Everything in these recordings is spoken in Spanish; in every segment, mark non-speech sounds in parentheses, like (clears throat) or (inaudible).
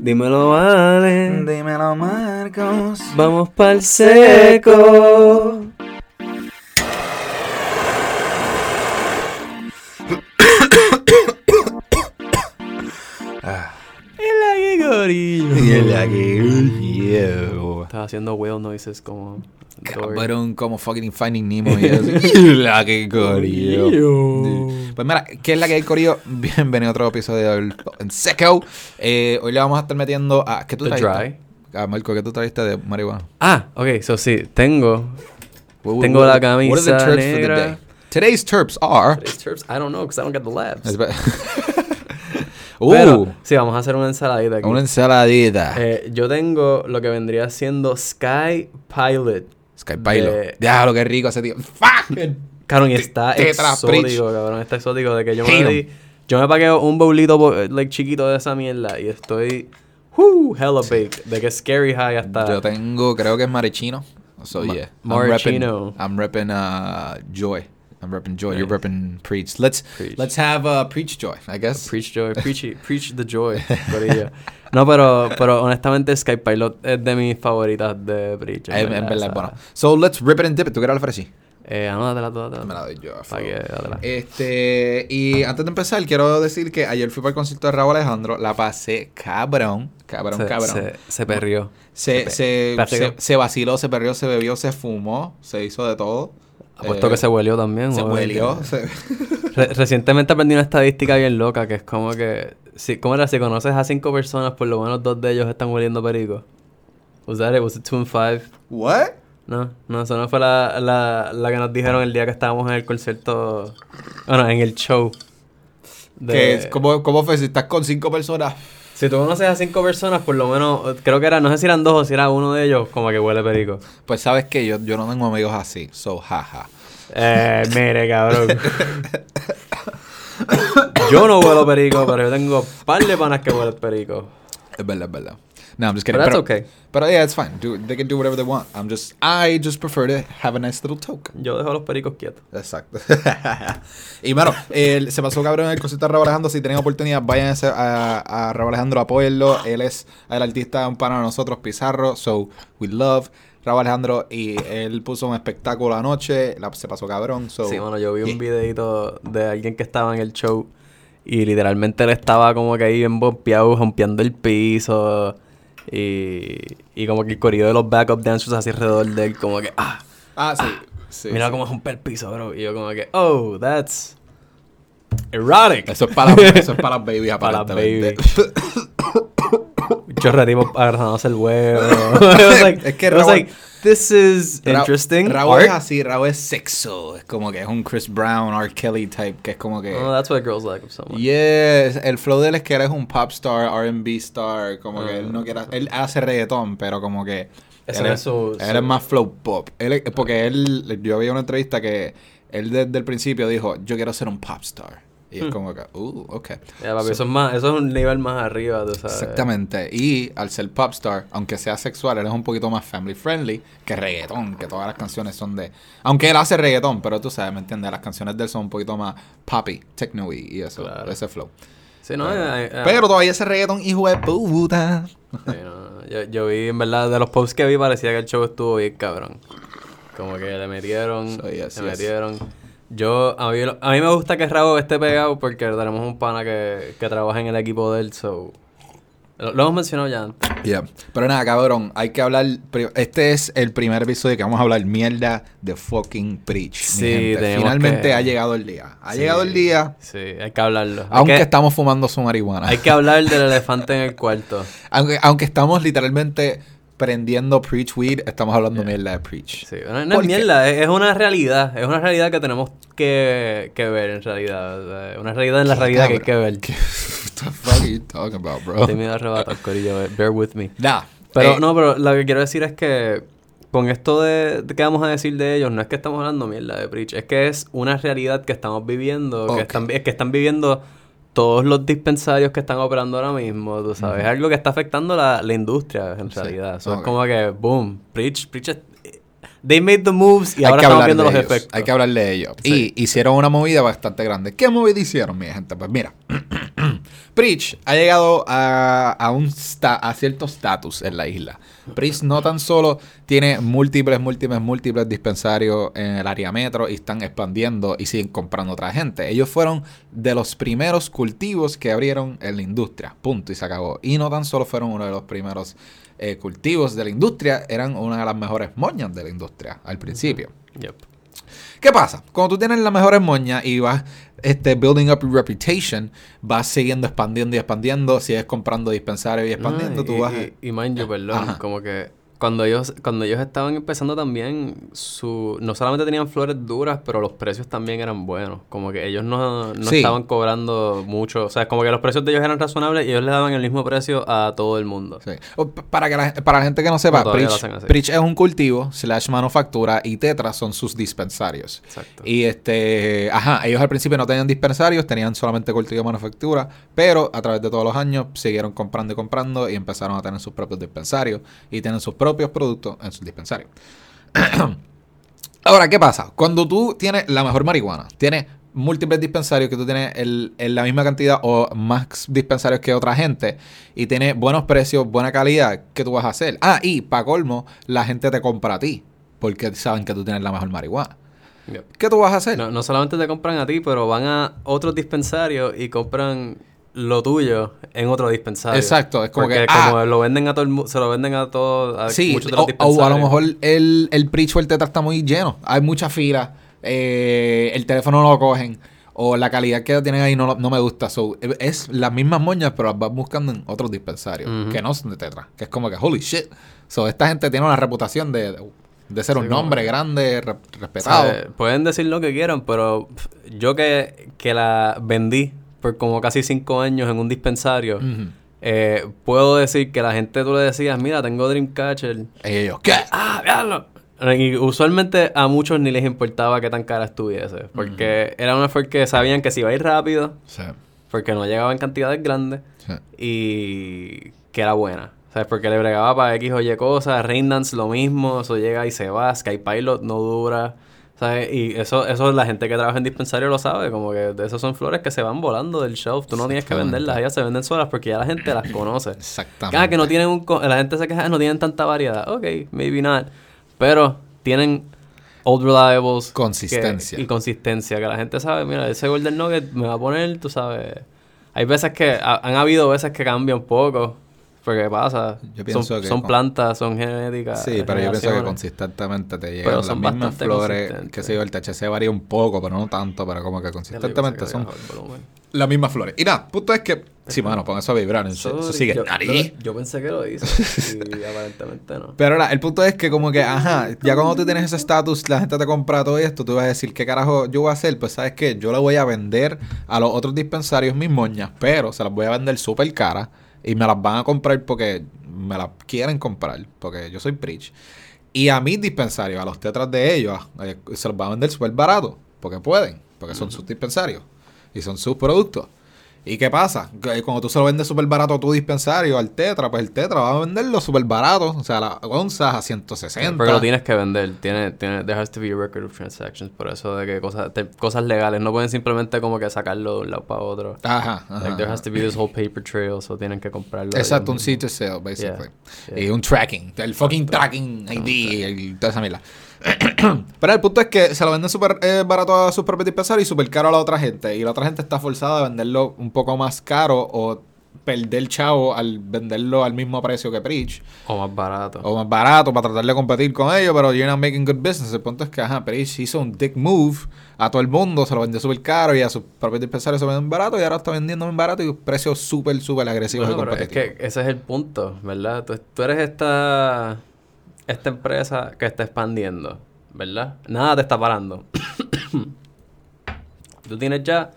Dímelo, vale. Dímelo, Marcos. Vamos pa'l seco. Haciendo whale noises como. Cabrón, como fucking Finding Nemo y (laughs) eso. (laughs) La que corillo. Pues mira, ¿qué es la que hay, Corillo? (laughs) Bienvenido a otro episodio del en Seco. Eh, hoy le vamos a estar metiendo a. ¿Qué tú The trajiste? dry. A Marco, ¿qué tú trajiste de marihuana? Ah, ok, so sí, tengo. What- Tengo what- la what are the camisa terps for the negra. day? Today's terps are. Today's terps, I don't know, because I don't get the labs. Pero, uh, sí, vamos a hacer una ensaladita aquí. una ensaladita. Eh, yo tengo lo que vendría siendo Sky Pilot. Sky Pilot. Déjalo, qué rico ese tío. Fuck. Cabrón, y está Tetra exótico, cabrón. Está exótico de que yo me di... Yo me pagueo un bowlito bo- like, chiquito de esa mierda y estoy... Hella baked. De que Scary High hasta... Yo tengo, creo que es marichino. So Ma- yeah. I'm repping, I'm repping uh, Joy. I'm repping Joy. You're Nice. repping Preach. Let's Preach. let's have uh, Preach Joy, I guess. Preach joy, preach, preach the joy. (laughs) No, pero, pero honestamente Sky Pilot es de mis favoritas de Preach. En, en verdad es bueno. So let's rip it and dip it. ¿Tú qué la ofrecí? Eh, anótatela, anótatela. Me la doy yo. Que-. Este, y antes de empezar, quiero decir que ayer fui para el concierto de Raúl Alejandro. La pasé cabrón. Cabrón, se, cabrón. Se, se perrió. Se, se, se vaciló, se perrió, se bebió, se fumó, se hizo de todo. Apuesto Eh, que se huelió también. Se huelió. se- (laughs) Re- recientemente aprendí una estadística bien loca que es como que... Si, ¿Cómo era? Si conoces a cinco personas, por lo menos dos de ellos están hueliendo perico. Was that it? Was it two and five? What? No, no, eso no fue la, la, la que nos dijeron el día que estábamos en el concierto... Bueno, en el show. de- es- ¿cómo, ¿Cómo fue? Si estás con cinco personas. Si tú conoces a cinco personas, por lo menos... Creo que era... No sé si eran dos o si era uno de ellos, como que huele perico. Pues sabes que yo, yo no tengo amigos así. So, jaja. Eh, (laughs) mire, cabrón. (coughs) yo no huelo perico, pero yo tengo un par de panas que huelen perico. Es verdad, es verdad. No, I'm just kidding. But that's pero, okay. Pero yeah, it's fine. Do, they can do whatever they want. I'm just, I just prefer to have a nice little toke. Yo dejo a los pericos quietos. Exacto. (laughs) y bueno, el- se pasó cabrón el concierto de Raúl Alejandro. Si tienen oportunidad, vayan a, a, a Raúl Alejandro, apóyenlo. Él es el artista, un pana de nosotros, Pizarro. So, we love Raúl Alejandro. Y él puso un espectáculo anoche. La, se pasó cabrón. So, sí, bueno, yo vi yeah. un videito de alguien que estaba en el show y literalmente él estaba como que ahí bien bompeado, rompiendo el piso y, y como que el corrido de los backup dancers así alrededor de él, como que, ah, Ah, sí. sí mira sí. cómo rompe el piso, bro. Y yo como que, oh, that's erotic. Eso es para, (laughs) eso es para las babies, Para las aparentemente. (laughs) Chorretimo agarrándose el huevo. Like, (laughs) Es que Raúl- like, this is Ra- interesting. Raúl es así, Raúl es sexo. Es como que es un Chris Brown, R. Kelly type, que es como que. Oh, that's what girls like of someone. Yes, el flow de él es que él es un pop star, R&B star, como que Ah. él no quiere, él hace reggaetón, pero como que él es su- él su- es más flow pop. Él porque él, yo vi una entrevista que él desde el principio dijo, yo quiero ser un pop star. Y es como que, uh, ok. Ya, papi, So- eso es más, eso es un nivel más arriba, tú sabes. Exactamente. Y al ser pop star, aunque sea sexual, él es un poquito más family friendly que reggaetón, que todas las canciones son de... Aunque él hace reggaetón, pero tú sabes, ¿me entiendes? Las canciones de él son un poquito más poppy, techno y eso, Claro. ese flow. Sí, no, eh, eh, Pero todavía ese reggaetón hijo de puta. sí, no, yo, yo vi, en verdad, de los posts que vi parecía que el show estuvo bien cabrón. Como que le metieron, So, yes, le yes. metieron. Yo, a mí, a mí me gusta que Raúl esté pegado porque tenemos un pana que, que trabaja en el equipo de él, so... Lo, lo hemos mencionado ya antes. Yeah. Pero nada, cabrón, hay que hablar. Este es el primer episodio que vamos a hablar mierda de fucking Preach. Sí, Finalmente que- ha llegado el día. Ha Sí, llegado el día. Sí, hay que hablarlo. Aunque que, estamos fumando su marihuana. hay que hablar del elefante en el cuarto. (laughs) Aunque, aunque estamos literalmente prendiendo Preach Weed, estamos hablando Yeah. mierda de Preach. Sí, no, no ¿Por es mierda, es, es una realidad. Es una realidad que tenemos que, que ver en realidad. o sea, una realidad en la realidad que hay que ver. What the fuck are you talking about, bro? Te miedo a arrebatar, corillo. eh, Bear with me. Nah. Pero eh, no, pero lo que quiero decir es que con esto de, de qué vamos a decir de ellos, no es que estamos hablando mierda de Preach, es que es una realidad que estamos viviendo, Ok. que están, que están viviendo todos los dispensarios que están operando ahora mismo, tú sabes. Es algo que está afectando la, la industria en realidad. Eso es como que, boom, Preach, Preach es- they made the moves y Hay ahora estamos viendo los ellos. efectos. Hay que hablar de ellos. Sí. Y hicieron una movida bastante grande. ¿Qué movida hicieron, mi gente? Pues mira, (clears throat) Preach ha llegado a, a un sta- a cierto estatus en la isla. Preach no tan solo tiene múltiples, múltiples, múltiples dispensarios en el área metro y están expandiendo y siguen comprando otra gente. Ellos fueron de los primeros cultivos que abrieron en la industria. Punto y se acabó. Y no tan solo fueron uno de los primeros eh, cultivos de la industria, eran una de las mejores moñas de la industria al principio. Yep. ¿Qué pasa? Cuando tú tienes las mejores moñas y vas este, building up your reputation, vas siguiendo expandiendo y expandiendo, sigues comprando dispensarios y expandiendo, No, tú vas... y, y mind you, perdón, Ajá. como que cuando ellos, cuando ellos estaban empezando también, su, no solamente tenían flores duras, pero los precios también eran buenos. Como que ellos no, no Sí. estaban cobrando mucho. O sea, como que los precios de ellos eran razonables y ellos le daban el mismo precio a todo el mundo. Sí. Para, que la, para la gente que no sepa, No. Preach es un cultivo, slash manufactura, y Tetra son sus dispensarios. Exacto. Y este, ajá, ellos al principio no tenían dispensarios, tenían solamente cultivo y manufactura, pero a través de todos los años siguieron comprando y comprando y empezaron a tener sus propios dispensarios y tienen sus propios productos en sus dispensarios. (clears throat) Ahora, ¿qué pasa? Cuando tú tienes la mejor marihuana, tienes múltiples dispensarios que tú tienes el- en la misma cantidad o más dispensarios que otra gente y tienes buenos precios, buena calidad, ¿qué tú vas a hacer? Ah, y para colmo, la gente te compra a ti porque saben que tú tienes la mejor marihuana. Yep. ¿Qué tú vas a hacer? No, no solamente te compran a ti, pero van a otros dispensarios y compran lo tuyo en otro dispensario. Exacto, es como Porque que, como ah. lo venden a todo el mu- se lo venden a todos, a Sí, muchos de o, los o dispensarios. a lo mejor el, el preach o el tetra está muy lleno. Hay mucha fila. eh, el teléfono no lo cogen. O la calidad que tienen ahí no, no me gusta. So, es las mismas moñas, pero las vas buscando en otros dispensarios. Que no son de tetra. Que es como que, holy shit. So, esta gente tiene una reputación de, de ser Sí, un nombre grande, re- respetado. Pueden decir lo que quieran, pero yo que, que la vendí por como casi cinco años en un dispensario, Ujú. eh, puedo decir que la gente tú le decías, mira, tengo Dreamcatcher. Y ellos, ¿qué? ¡Ah, véanlo! Y usualmente a muchos ni les importaba qué tan cara estuviese. Porque era una porque sabían que se iba a ir rápido, Sí, porque no llegaba en cantidades grandes sí. y que era buena. ¿Sabes? Porque le bregaba para X o Y cosas. Raindance lo mismo. Eso llega y se va. Sky Pilot no dura. ¿Sabes? Y eso, eso la gente que trabaja en dispensario lo sabe. Como que de esos son flores que se van volando del shelf. Tú no tienes que venderlas. Ellas se venden solas porque ya la gente las conoce. Exactamente. Ah, que no tienen un... La gente se queja, "Ah, no tienen tanta variedad. Ok, maybe not. Pero tienen old reliables. que- Consistencia. y consistencia. Que la gente sabe, mira, ese Golden Nugget me va a poner, tú sabes... Hay veces que... ha- han habido veces que cambia un poco. Porque pasa. Yo pienso son, que son con- plantas, son genéticas. Sí, pero yo pienso que consistentemente te llegan las mismas flores. Que sé yo, el THC varía un poco, pero no tanto, pero como que consistentemente son las mismas flores. Y nada, punto es que. Sí, mano, pon eso a vibrar. Eso, eso sigue. yo, Nariz. yo pensé que lo hizo. (laughs) y aparentemente no. Pero ahora, el punto es que como que, ajá, ya cuando tú tienes ese estatus, la gente te compra todo esto, tú vas a decir, ¿qué carajo yo voy a hacer? Pues sabes que yo le voy a vender a los otros dispensarios mis moñas, pero se las voy a vender súper cara y me las van a comprar porque me las quieren comprar, porque yo soy preach. Y a mis dispensarios, a los tetras de ellos, eh, se los van a vender súper barato, porque pueden, porque son sus dispensarios y son sus productos. ¿Y qué pasa? Cuando tú se lo vendes súper barato a tu dispensario, al Tetra, pues el Tetra va a venderlo súper barato. O sea, las onzas a 160. Pero lo tienes que vender. Tiene, tiene, there has to be a record of transactions. Por eso de que cosas, te- cosas legales. No pueden simplemente como que sacarlo de un lado para otro. Ajá, ajá, Like, there has to be this whole paper trail. So tienen que comprarlo. Exacto, un to sale, basically. Yeah, yeah. Y un tracking. El fucking tracking ID y toda esa mierda. (clears throat) Pero el punto es que se lo venden súper eh, barato a sus propios dispensarios y súper caro a la otra gente. Y la otra gente está forzada a venderlo un poco más caro o perder chavo al venderlo al mismo precio que Preach. O más barato. o más barato para tratar de competir con ellos, pero you're not making good business. El punto es que, ajá, Preach hizo un dick move a todo el mundo, se lo vendió súper caro y a sus propios dispensarios se lo venden barato y ahora está vendiendo muy barato y precios súper, súper agresivos Bueno, y pero es competitivos. que ese es el punto, ¿verdad? Tú, tú eres esta, esta empresa que está expandiendo, ¿verdad? Nada te está parando. (coughs) tú tienes ya,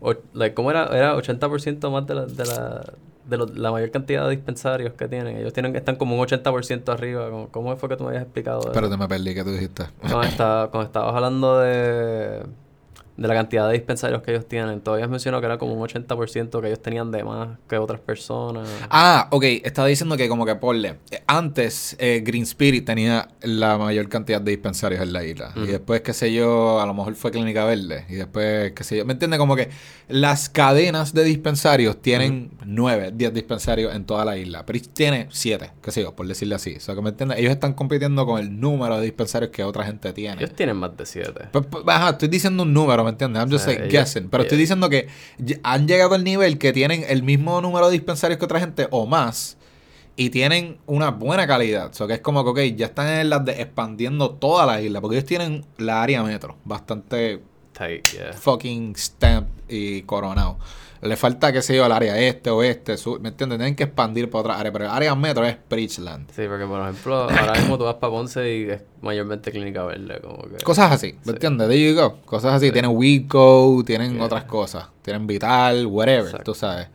o- like, ¿cómo era? Era 80% más de la, de la, de lo- la mayor cantidad de dispensarios que tienen. Ellos tienen están como un 80% arriba. ¿Cómo, cómo fue que tú me habías explicado? Espérate, me perdí, que tú dijiste? Cuando, está- cuando estabas hablando de, de la cantidad de dispensarios que ellos tienen. Todavía mencionó que era como un 80% que ellos tenían de más que otras personas. Ah, ok. Estaba diciendo que como que ponle. eh, Antes eh, Green Spirit tenía la mayor cantidad de dispensarios en la isla. Y después, qué sé yo, a lo mejor fue Clínica Verde. Y después, qué sé yo. ¿Me entiendes? Como que las cadenas de dispensarios tienen nueve, diez dispensarios en toda la isla. Pero tiene siete, qué sé yo, por decirle así. O sea, que me entiendes. Ellos están compitiendo con el número de dispensarios que otra gente tiene. Ellos tienen más de 7. Pues, pues, ajá, estoy diciendo un número, ¿me entiendes? I'm just like, ellos- guessing. Pero estoy diciendo que han llegado al nivel que tienen el mismo número de dispensarios que otra gente o más y tienen una buena calidad. O sea, que es como que, ok, ya están en las de expandiendo toda la isla porque ellos tienen la área metro bastante Tight, yeah. fucking stamp y coronado. Le falta, qué sé yo, el área este, oeste, sur, ¿me entiendes? Tienen que expandir para otra área, pero el área metro es Bridgeland. Sí, porque por ejemplo, ahora mismo tú vas para Ponce y es mayormente clínica verde, como que... Cosas así, ¿me Sí. entiendes? There you go. Cosas así. Tienen Weedco, tienen Yeah. otras cosas. Tienen Vital, whatever, Exacto. tú sabes.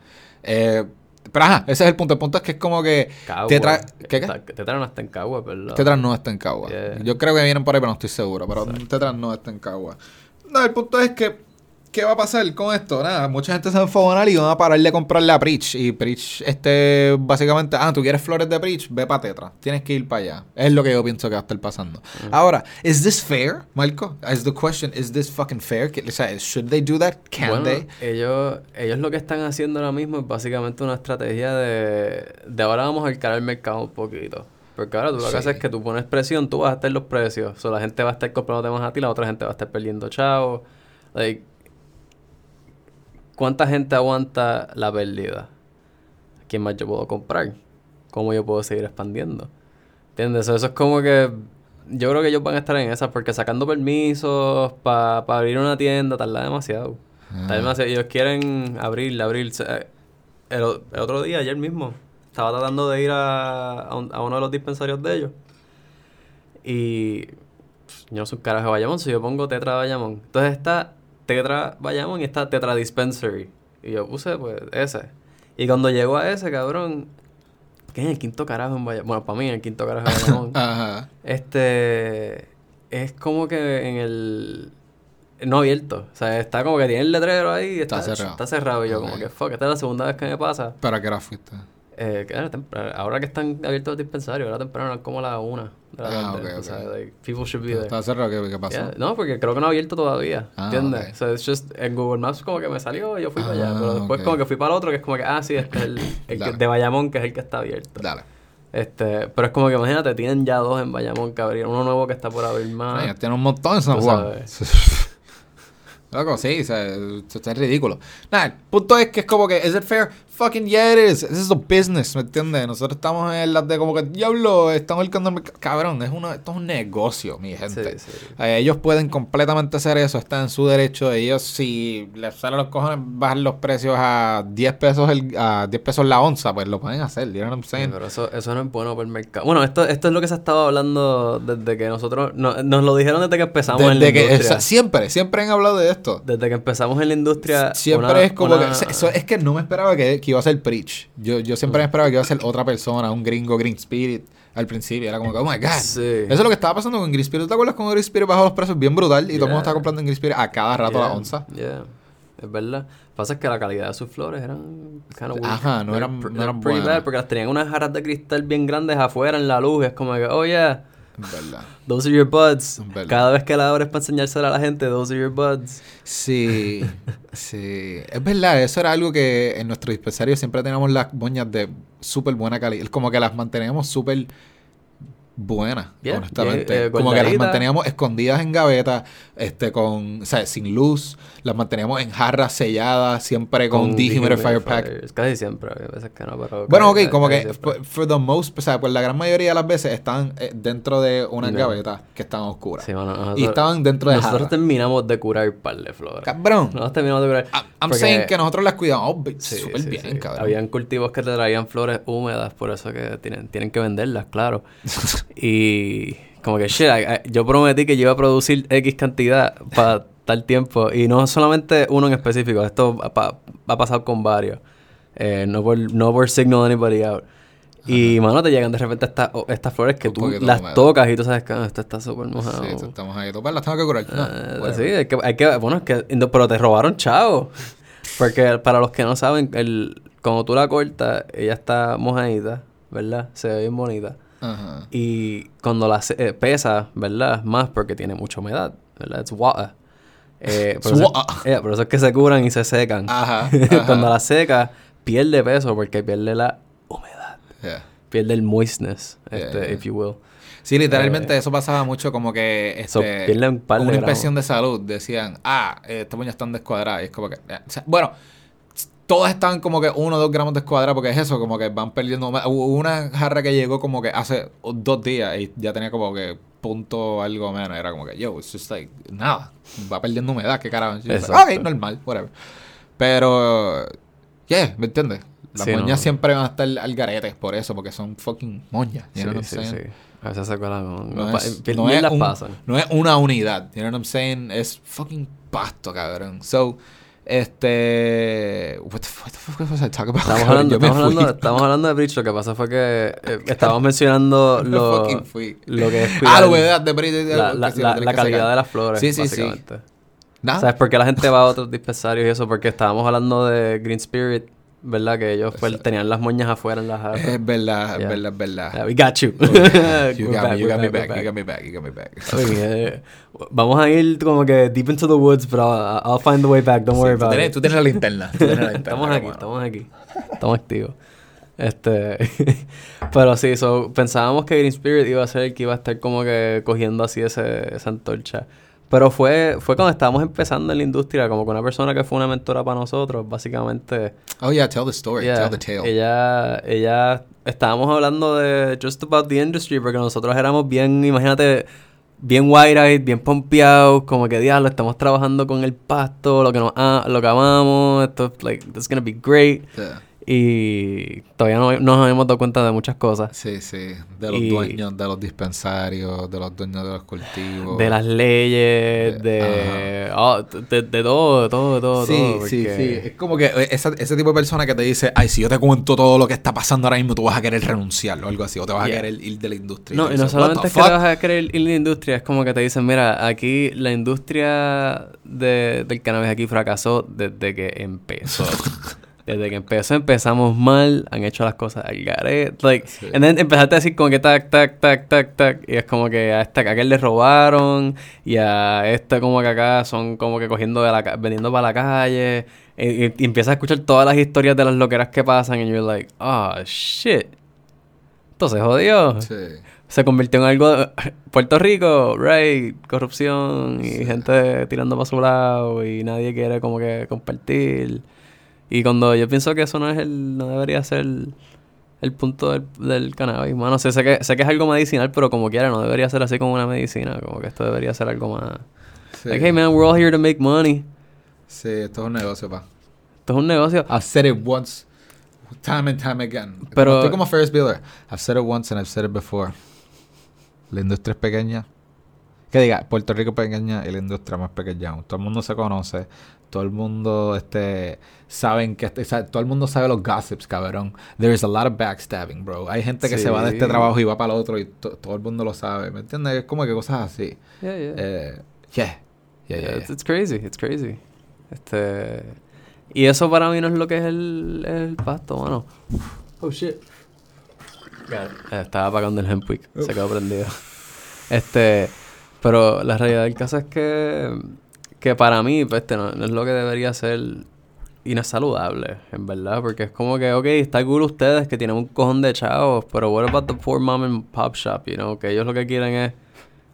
Eh, pero ajá, ese es el punto. El punto es que es como que Cagua. Tetra... ¿Qué qué? No está en Cagua, ¿verdad? Tetras no está en Cagua. Yeah. Yo creo que vienen por ahí, pero no estoy seguro. Pero. Tetras no está en Cagua. No, el punto es que... ¿Qué va a pasar con esto? Nada, mucha gente se va a enfogonar y van a parar de comprarle a Preach. Y Preach, este, básicamente, ah, tú quieres flores de Preach, ve para Tetra. Tienes que ir para allá. Es lo que yo pienso que va a estar pasando. Ahora, ¿is this fair, Marco? Is the question, is this fucking fair? O sea, should they do that? Can bueno, they? ellos, ellos lo que están haciendo ahora mismo es básicamente una estrategia de, de ahora vamos a arcar el mercado un poquito. Porque ahora tú lo Sí. que haces es que tú pones presión, tú vas a estar los precios. O sea, la gente va a estar comprándote más a ti, la otra gente va a estar perdiendo chavos. Like, ¿Cuánta gente aguanta la pérdida? ¿Quién más yo puedo comprar? ¿Cómo yo puedo seguir expandiendo? ¿Entiendes? Eso, es como que... Yo creo que ellos van a estar en esas porque sacando permisos para abrir una tienda tarda demasiado. Tarda demasiado. Ellos quieren abrir, abrir. Se- El, el otro día, ayer mismo, estaba tratando de ir a, a, un- a uno de los dispensarios de ellos. Y yo no soy un carajo de Bayamón, si yo pongo Tetra Bayamón. Entonces está Tetra Bayamón y está Tetra Dispensary. Y yo puse, pues, ese. Y cuando llegó a ese, cabrón, que en el quinto carajo en Bayamón. Bueno, para mí en el quinto carajo en Bayamón. (laughs) Ajá. Este es como que en el no abierto, o sea, está como que tiene el letrero ahí y está, Está cerrado. está cerrado y yo como que fuck, esta es la segunda vez que me pasa. ¿Pero a qué hora fuiste? Eh, ahora que están abiertos los dispensarios, era temprano, es como la una de la Ah, tarde, o sea, like, people should be there. ¿Estaba cerrado? ¿Qué, qué pasó? Yeah, No, porque creo que no ha abierto todavía, Ah, ¿entiendes? ok. O sea, it's just, en Google Maps como que me salió y yo fui para allá, Ah, pero después ok. como que fui para el otro que es como que, ah, sí, este es el, el que- Dale. de Bayamón, que es el que está abierto. Dale. Este, pero es como que imagínate, tienen ya dos en Bayamón que abrieron, uno nuevo que está por abrir más. Ay, tiene un montón en San Juan. (laughs) Loco, sí, o sea, esto está ridículo. Nada, el punto es que es como que, ¿is it fair? Fucking is. This is a business, ¿me entiendes? Nosotros estamos en las de como que, diablo, estamos el mercado. Cabrón, es uno, esto es un negocio, mi gente. Sí, sí. Eh, ellos pueden completamente hacer eso, están en su derecho. Ellos, si les salen los cojones, bajan los precios a 10 pesos, el, a 10 pesos la onza, pues lo pueden hacer. You know what I'm Sí, saying? pero eso, eso no es bueno para el mercado. Bueno, esto, esto es lo que se ha estado hablando desde que nosotros... no- nos lo dijeron desde que empezamos en la que, industria. esa- siempre, siempre han hablado de esto. Desde que empezamos en la industria... Siempre una- es como una- que. eso- es que no me esperaba que, que iba a ser Preach. Yo, yo siempre me esperaba que iba a ser otra persona, un gringo Green Spirit. Al principio era como que, oh my god. Sí. Eso es lo que estaba pasando con Green Spirit. ¿Te acuerdas con Green Spirit bajó los precios bien brutal? Y todo el mundo Yeah. estaba comprando en Green Spirit a cada rato Yeah, la onza. yeah. Es verdad. Pasa es que la calidad de sus flores eran kind of. Ajá, no eran- no eran they're pretty buenas. bad porque las tenían unas jarras de cristal bien grandes afuera en la luz. Es como que, oh yeah, verdad. those are your buds. Verdad. Cada vez que la abres para enseñársela a la gente, those are your buds. Sí, sí. Es verdad, eso era algo que en nuestro dispensario siempre teníamos las moñas de súper buena calidad. Como que las manteníamos súper buenas, Yeah, honestamente. eh, como que las manteníamos escondidas en gavetas, este, con, o sea, sin luz. Las manteníamos en jarras selladas, siempre con, dehumidifier pack. Casi siempre, hay veces que no, pero... Bueno, ok, como que for, for the most, o sea, pues la gran mayoría de las veces están eh, dentro de unas No. gavetas que están oscuras. Sí, bueno, nosotros, y estaban dentro de Nosotros jarras. terminamos de curar un par de flores. Cabrón. Nosotros terminamos de curar... I'm porque- saying que nosotros las cuidamos Sí, súper sí, bien, cabrón. Habían cultivos que te traían flores húmedas, por eso que tienen, tienen que venderlas, claro. (laughs) y como que, shit, yo prometí que yo iba a producir X cantidad para (laughs) tal tiempo. Y no solamente uno en específico, esto ha, pa- ha pasado con varios. Eh, no, por, no por signal anybody out. Y, mano, te llegan de repente estas estas flores que tú las tocas y tú sabes que ah, esto está súper mojado. Sí, estamos ahí. Pues las tengo que curar. No, Eh, whatever. sí, hay que, hay que, bueno, es que, no, pero te robaron chavo. Porque para los que no saben, el, cuando tú la cortas, ella está mojadita, ¿verdad? Se ve bien bonita. Ajá. Y cuando la eh, pesa, ¿verdad? Más porque tiene mucha humedad, ¿verdad? It's water. Eh, (laughs) por, eso, eh, por eso es que se curan y se secan. Ajá, (laughs) ajá. cuando la seca, pierde peso porque pierde la humedad. Yeah. Pierde el moistness, Yeah, este, if you will. Sí, literalmente eso pasaba mucho como que Eh, So, este, pierden un par de una gramos. inspección de salud. Decían, ah, eh, estas uñas están descuadradas. Y es como que, eh, o sea, bueno, todas están como que uno o dos gramos descuadradas porque es eso, como que van perdiendo. humedad. Hubo una jarra que llegó como que hace dos días y ya tenía como que punto algo menos. Era como que, yo, it's just like, nada, va perdiendo humedad, qué carajo. Ok, normal, whatever. Pero, yeah, ¿me entiendes? Las Sí, no. moñas siempre van a estar al garete por eso, porque son fucking moñas. you Sí, know what I'm sí. A veces se con... No, es, pi- no, ni es las un- pasan. no es una unidad, you know what I'm saying? Es fucking pasto, cabrón. So, este... What the, fuck was I talking about? Estamos hablando, estamos, hablando, fui. estamos hablando de Breach. Lo que pasa fue que eh, (laughs) estábamos mencionando (laughs) Me lo, lo que es Ah, cuidar humedad de Breach. la, la- la- la calidad de las flores, Sí, sí, sí. básicamente. Nada. ¿Sabes por qué la gente va a otros dispensarios y eso? Porque estábamos hablando de Green Spirit, ¿verdad? Que ellos pues, tenían las moñas afuera en las jarras. Es verdad, es Yeah. verdad, es verdad. Yeah, we got you. (laughs) You got back, me, you we're got me back, you got me back, you got me back. Vamos a ir como que deep into the woods, pero I'll, I'll find the way back. Don't worry Sí, tú, about tienes, it. tú tienes la linterna. tú tienes la (laughs) linterna, Estamos aquí, estamos aquí. Estamos activos. Este, (laughs) pero sí, so, pensábamos que Green Spirit iba a ser el que iba a estar como que cogiendo así ese, esa antorcha. Pero fue, fue cuando estábamos empezando en la industria, como con una persona que fue una mentora para nosotros, básicamente. Oh, yeah, tell the story, Yeah, tell the tale. Ella, ella, estábamos hablando de just about the industry, porque nosotros éramos bien, imagínate, bien wide-eyed, bien pompeados, como que diablo, estamos trabajando con el pasto, lo que nos, ah, lo que amamos, esto, like, this is gonna be great. Yeah. Y todavía no no nos habíamos dado cuenta de muchas cosas. Sí, sí. De los Y- dueños de los dispensarios, de los dueños de los cultivos. De las leyes, de, oh, de, de todo, de todo, de todo, Sí, todo. sí, porque- sí. Es como que eh, esa- ese tipo de persona que te dice, ay, si yo te cuento todo lo que está pasando ahora mismo, tú vas a querer renunciar o algo así, o te vas Yeah. a querer ir de la industria. No, y no dices, solamente "What es que te fuck?". vas a querer ir en la industria, es como que te dicen, mira, aquí la industria de, del cannabis aquí fracasó desde que empezó. (laughs) desde que empezó, empezamos mal, han hecho las cosas al garete. Like, Sí. and then empezaste a decir como que tac, tac, tac, tac, tac. Y es como que a esta a aquel le robaron. Y a este como que acá son como que cogiendo de la vendiendo para la calle. Y, y- y empiezas a escuchar todas las historias de las loqueras que pasan. Y you're like, oh shit. Entonces jodió Sí. se convirtió en algo de- (laughs) Puerto Rico, right, corrupción y gente tirando para su lado y nadie quiere como que compartir. Y cuando yo pienso que eso no es el no debería ser el, el punto del, del cannabis, mano, sé, sé que sé que es algo medicinal, pero como quiera no debería ser así como una medicina, como que esto debería ser algo más Sí. Like, hey man, we're all here to make money. Sí, esto es un negocio, pa. Esto es un negocio. I've said it once, time and time again. Pero- Estoy como Ferris Bueller. I've said it once and I've said it before. La industria es pequeña. Que diga, Puerto Rico es pequeña y la industria más pequeña. Todo el mundo se conoce. Todo el mundo este, saben que... este- o sea, todo el mundo sabe los gossips, cabrón. There is a lot of backstabbing, bro. Hay gente que se va de este trabajo y va para el otro y to- todo el mundo lo sabe. ¿Me entiendes? Es como que cosas así. Yeah, yeah. Eh, yeah. Yeah, yeah, Yeah, yeah. It's, it's crazy, it's crazy. Este. Y eso para mí no es lo que es el, el pasto, mano. Oh shit. Eh, estaba apagando el Hempwick, se quedó prendido. Este. Pero la realidad del caso es que. Que para mí, pues, este no, no es lo que debería ser. Y no es saludable, en verdad. Porque es como que, ok, está cool ustedes que tienen un cojón de chavos. Pero what about the poor mom and pop shop, you know? Que ellos lo que quieren es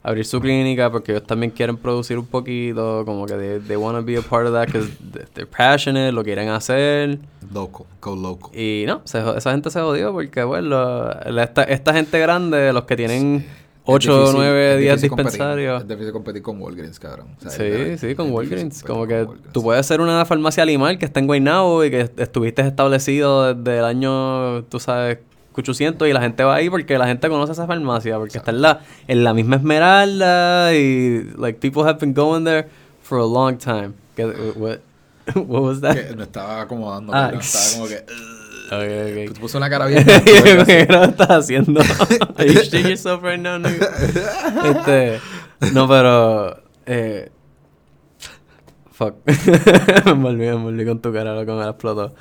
abrir su clínica porque ellos también quieren producir un poquito, como que they, they want to be a part of that because they're passionate, lo quieren hacer. Local. Go local. Y no, se esa gente se jodió porque, bueno, la- esta, esta gente grande, los que tienen 8, difícil- 9, es 10 difícil competir. dispensarios. Es difícil competir con Walgreens, cabrón. O sea, Sí, sí, con Walgreens. Como que Walgreens. tú puedes ser una farmacia Limar que está en Guaynabo y que estuviste establecido desde el año, tú sabes, 800 y la gente va ahí porque la gente conoce esa farmacia, porque está en la, en la misma Esmeralda y, like, people have been going there for a long time. ¿Qué- what, (laughs) what was that? Que me estaba acomodando, Ah, perdón, estaba como que... (laughs) Ok, ok. Puso una cara bien. (laughs) ¿Qué no estás haciendo? (laughs) Are you shitting yourself right now, nigga? (laughs) Este, no, pero eh, fuck. me envolví, me envolví con tu cara, loco, me la explotó.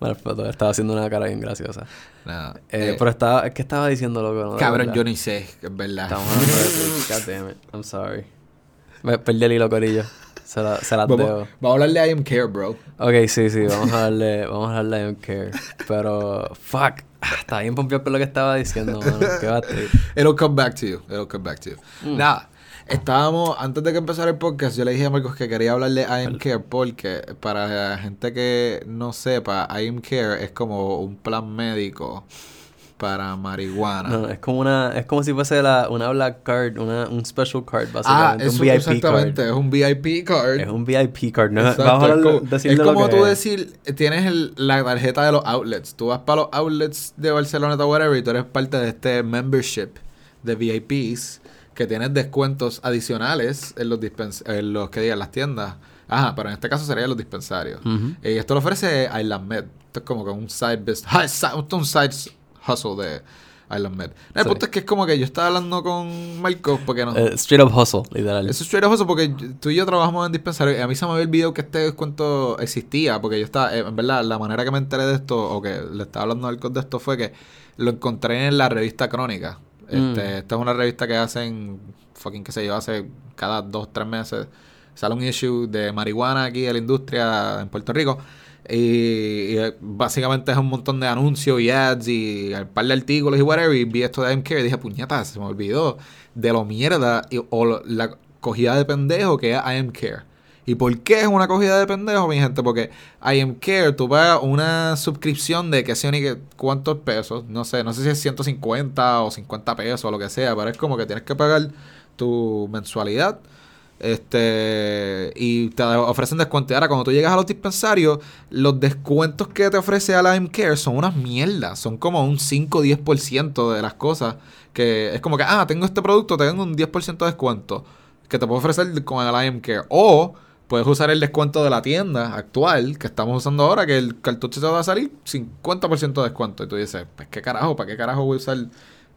Me la explotó. Estaba haciendo una cara bien graciosa. Nada. Eh, Eh, pero estaba, ¿qué estaba diciendo, loco? No, cabrón, yo ni sé, es verdad. Estamos hablando de Twitch. God damn it. I'm sorry. Me perdí el hilo, corillo. Se, la, se las Vamos, debo. vamos a hablar de I am care, bro. Ok, sí, sí, vamos a darle, vamos a darle I don't care. Pero, fuck, ah, estaba bien pompeado por lo que estaba diciendo, mano. Qué bate. It'll come back to you. It'll come back to you. Mm. Nada. Estábamos, antes de que empezara el podcast, yo le dije a Marcos que quería hablarle de I am care porque para la gente que no sepa, I am care es como un plan médico para marihuana. No, es como una, es como si fuese la, una black card, una, un special card, ah, básicamente. eso un VIP exactamente, card. es un VIP card. Es un VIP card, ¿no? Exacto, Vamos a es como, es tú es. decir, tienes el- la tarjeta de los outlets. Tú vas para los outlets de Barcelona o whatever y tú eres parte de este membership de VIPs que tienes descuentos adicionales en los dispens en los que digan las tiendas. Ajá, pero en este caso serían los dispensarios. Ujú. Y esto lo ofrece Island Med. Esto es como que un side business. (laughs) Ah, es- esto es un side hustle de Island Med. El Sí. punto es que es como que yo estaba hablando con Marcos porque no. Eh, straight up hustle, literal. Es straight up hustle porque tú y yo trabajamos en dispensario y a mí se me había olvidado que este descuento existía porque yo estaba, eh, en verdad, la manera que me enteré de esto o que le estaba hablando al de esto fue que lo encontré en la revista Crónica. Este, Mm. Esta es una revista que hacen, fucking qué sé yo, hace cada dos, tres meses sale un issue de marihuana aquí de la industria en Puerto Rico. Y, eh, básicamente es un montón de anuncios y ads y un par de artículos y whatever. Y vi esto de MK y dije, puñeta, se me olvidó de lo mierda o la cogida de pendejo que es I Am Care. ¿Y por qué es una cogida de pendejo, mi gente? Porque I Am Care, tú pagas una suscripción de que sé ni que cuántos pesos, no sé, no sé si es 150 o 50 pesos o lo que sea, pero es como que tienes que pagar tu mensualidad este y te ofrecen descuento. Y Ahora, cuando tú llegas a los dispensarios, los descuentos que te ofrece Alime Care son unas mierdas. Son como un 5 o 10% de las cosas. Que es como que, ah, tengo este producto, te tengo un 10% de descuento. Que te puedo ofrecer con Alime Care. O puedes usar el descuento de la tienda actual que estamos usando ahora, que el cartucho te va a salir 50% de descuento. Y tú dices, pues qué carajo, ¿para qué carajo voy a usar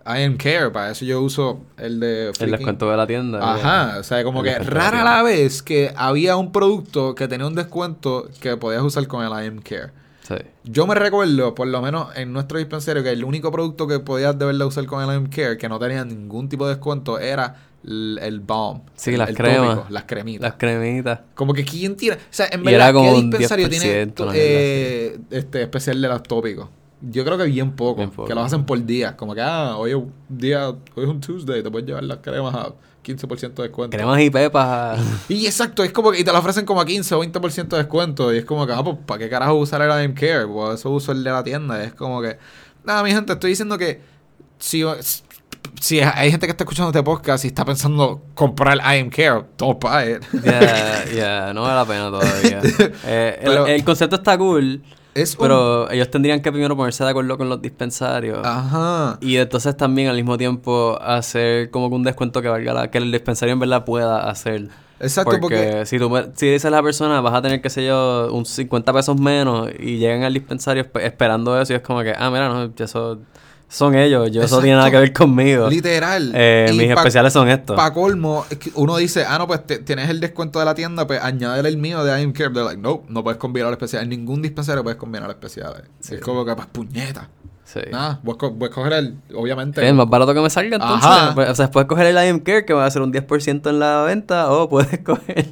I am Care? Para eso yo uso el de El freaking- descuento de la tienda. Ajá, o sea, como El que la rara la vez que había un producto que tenía un descuento que podías usar con el I am Care. Sí. Yo me recuerdo, por lo menos en nuestro dispensario, que el único producto que podías de verdad usar con el I am Care que no tenía ningún tipo de descuento era el, el balm. Sí, el- las el cremas. tópico, las cremitas. Las cremitas. Como que quién tiene. O sea, en verdad, ¿qué dispensario 10%, tiene eh, este especial de los tópicos? Yo creo que bien poco, Bien poco. Que lo hacen por día. Como que, ah, hoy es un día, hoy es un Tuesday, te puedes llevar las cremas a 15% de descuento. Cremas y pepas. Y exacto, es como que y te lo ofrecen como a 15 o 20% de descuento. Y es como que, ah, pues, ¿para qué carajo usar el IM Care? Pues eso uso el de la tienda. Es como que, nada, mi gente, estoy diciendo que si, si hay gente que está escuchando este podcast y está pensando comprar el IM Care, don't buy it. Ya, ya, no vale la pena todavía. (laughs) Eh, el- Pero- el, concepto está cool, Es un- pero ellos tendrían que primero ponerse de acuerdo con los dispensarios. Ajá. Y entonces también al mismo tiempo hacer como que un descuento que valga la, que el dispensario en verdad pueda hacer. Exacto, porque, porque si tú si dices a la persona vas a tener, qué sé yo, un 50 pesos menos y llegan al dispensario espe- esperando eso y es como que, ah, mira, no, eso son ellos, yo eso tiene nada que ver conmigo. Literal. Eh, mis pa- especiales son estos. Pa' colmo, uno dice, ah, no, pues te- tienes el descuento de la tienda, pues añádele el mío de I'm Care. They're like, no, no puedes combinar especiales. En ningún dispensario puedes combinar especiales. Sí. Es como que, pues, puñeta. Sí. Nada, voy a, co- voy a coger el, obviamente. Es más barato que me salga entonces. Ajá. Pues, O sea, puedes coger el IM Care que va a ser un 10% en la venta o puedes (laughs) coger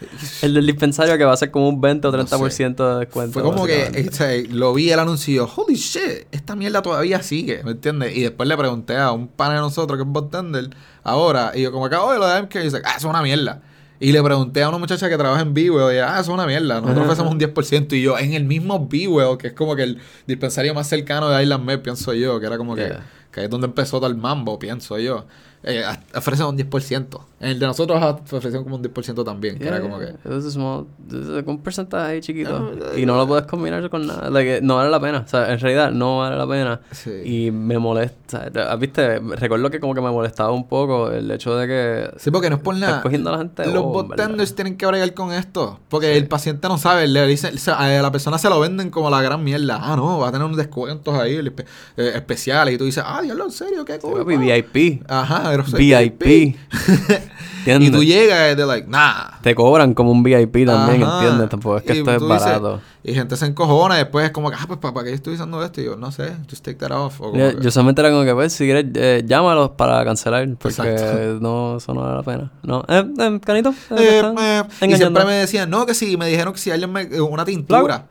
(laughs) el del dispensario que va a ser como un 20 o No 30% de descuento. Fue como que este, lo vi el anuncio holy shit, esta mierda todavía sigue, ¿me entiendes? Y después le pregunté a un pana de nosotros que es bartender ahora, y yo como que, oye, lo de MK, y dice, ah, eso es una mierda. Y le pregunté a una muchacha que trabaja en B-Well, y ah, eso es una mierda, nosotros ofrecemos un 10%, y yo, en el mismo B-Well, que es como que el dispensario más cercano de Island Med, pienso yo, que era como que Yeah. que es donde empezó el mambo, pienso yo. Eh, ofrecen un 10%. En el de nosotros a- ofrecieron como un 10% también, que era como que... Es un small- es un porcentaje ahí chiquito. No, y no lo puedes combinar con nada. Like, no vale la pena. O sea, en realidad no vale la pena. Sí. Y me molesta. Ah, ¿Viste? Recuerdo que como que me molestaba un poco el hecho de que... Sí, porque no es por nada. cogiendo a la gente de Los verdad. botenders tienen que bregar con esto. Porque el paciente no sabe. Le dicen, o sea, a la persona se lo venden como la gran mierda. Ah, no, va a tener unos descuentos ahí espe- eh, especiales. Y tú dices, ah, diablo, en serio, qué cool. Pa". VIP. Ajá, pero soy VIP. (laughs) y tú llegas y de like, nah. Te cobran como un VIP también, Ajá. ¿entiendes? Tampoco es que Y esto es dices- barato. y gente se encojona y después es como que, ah, pues, ¿para qué estoy usando esto? Y yo, no sé, just take that off. O Yo, que- yo solamente era como que, pues, si quieres, eh, llámalos para cancelar, porque Exacto. no, eso no vale la pena. No, eh, eh, canito, eh, Eh, eh, y siempre me decían, no, que si me dijeron que si alguien me. Una tintura.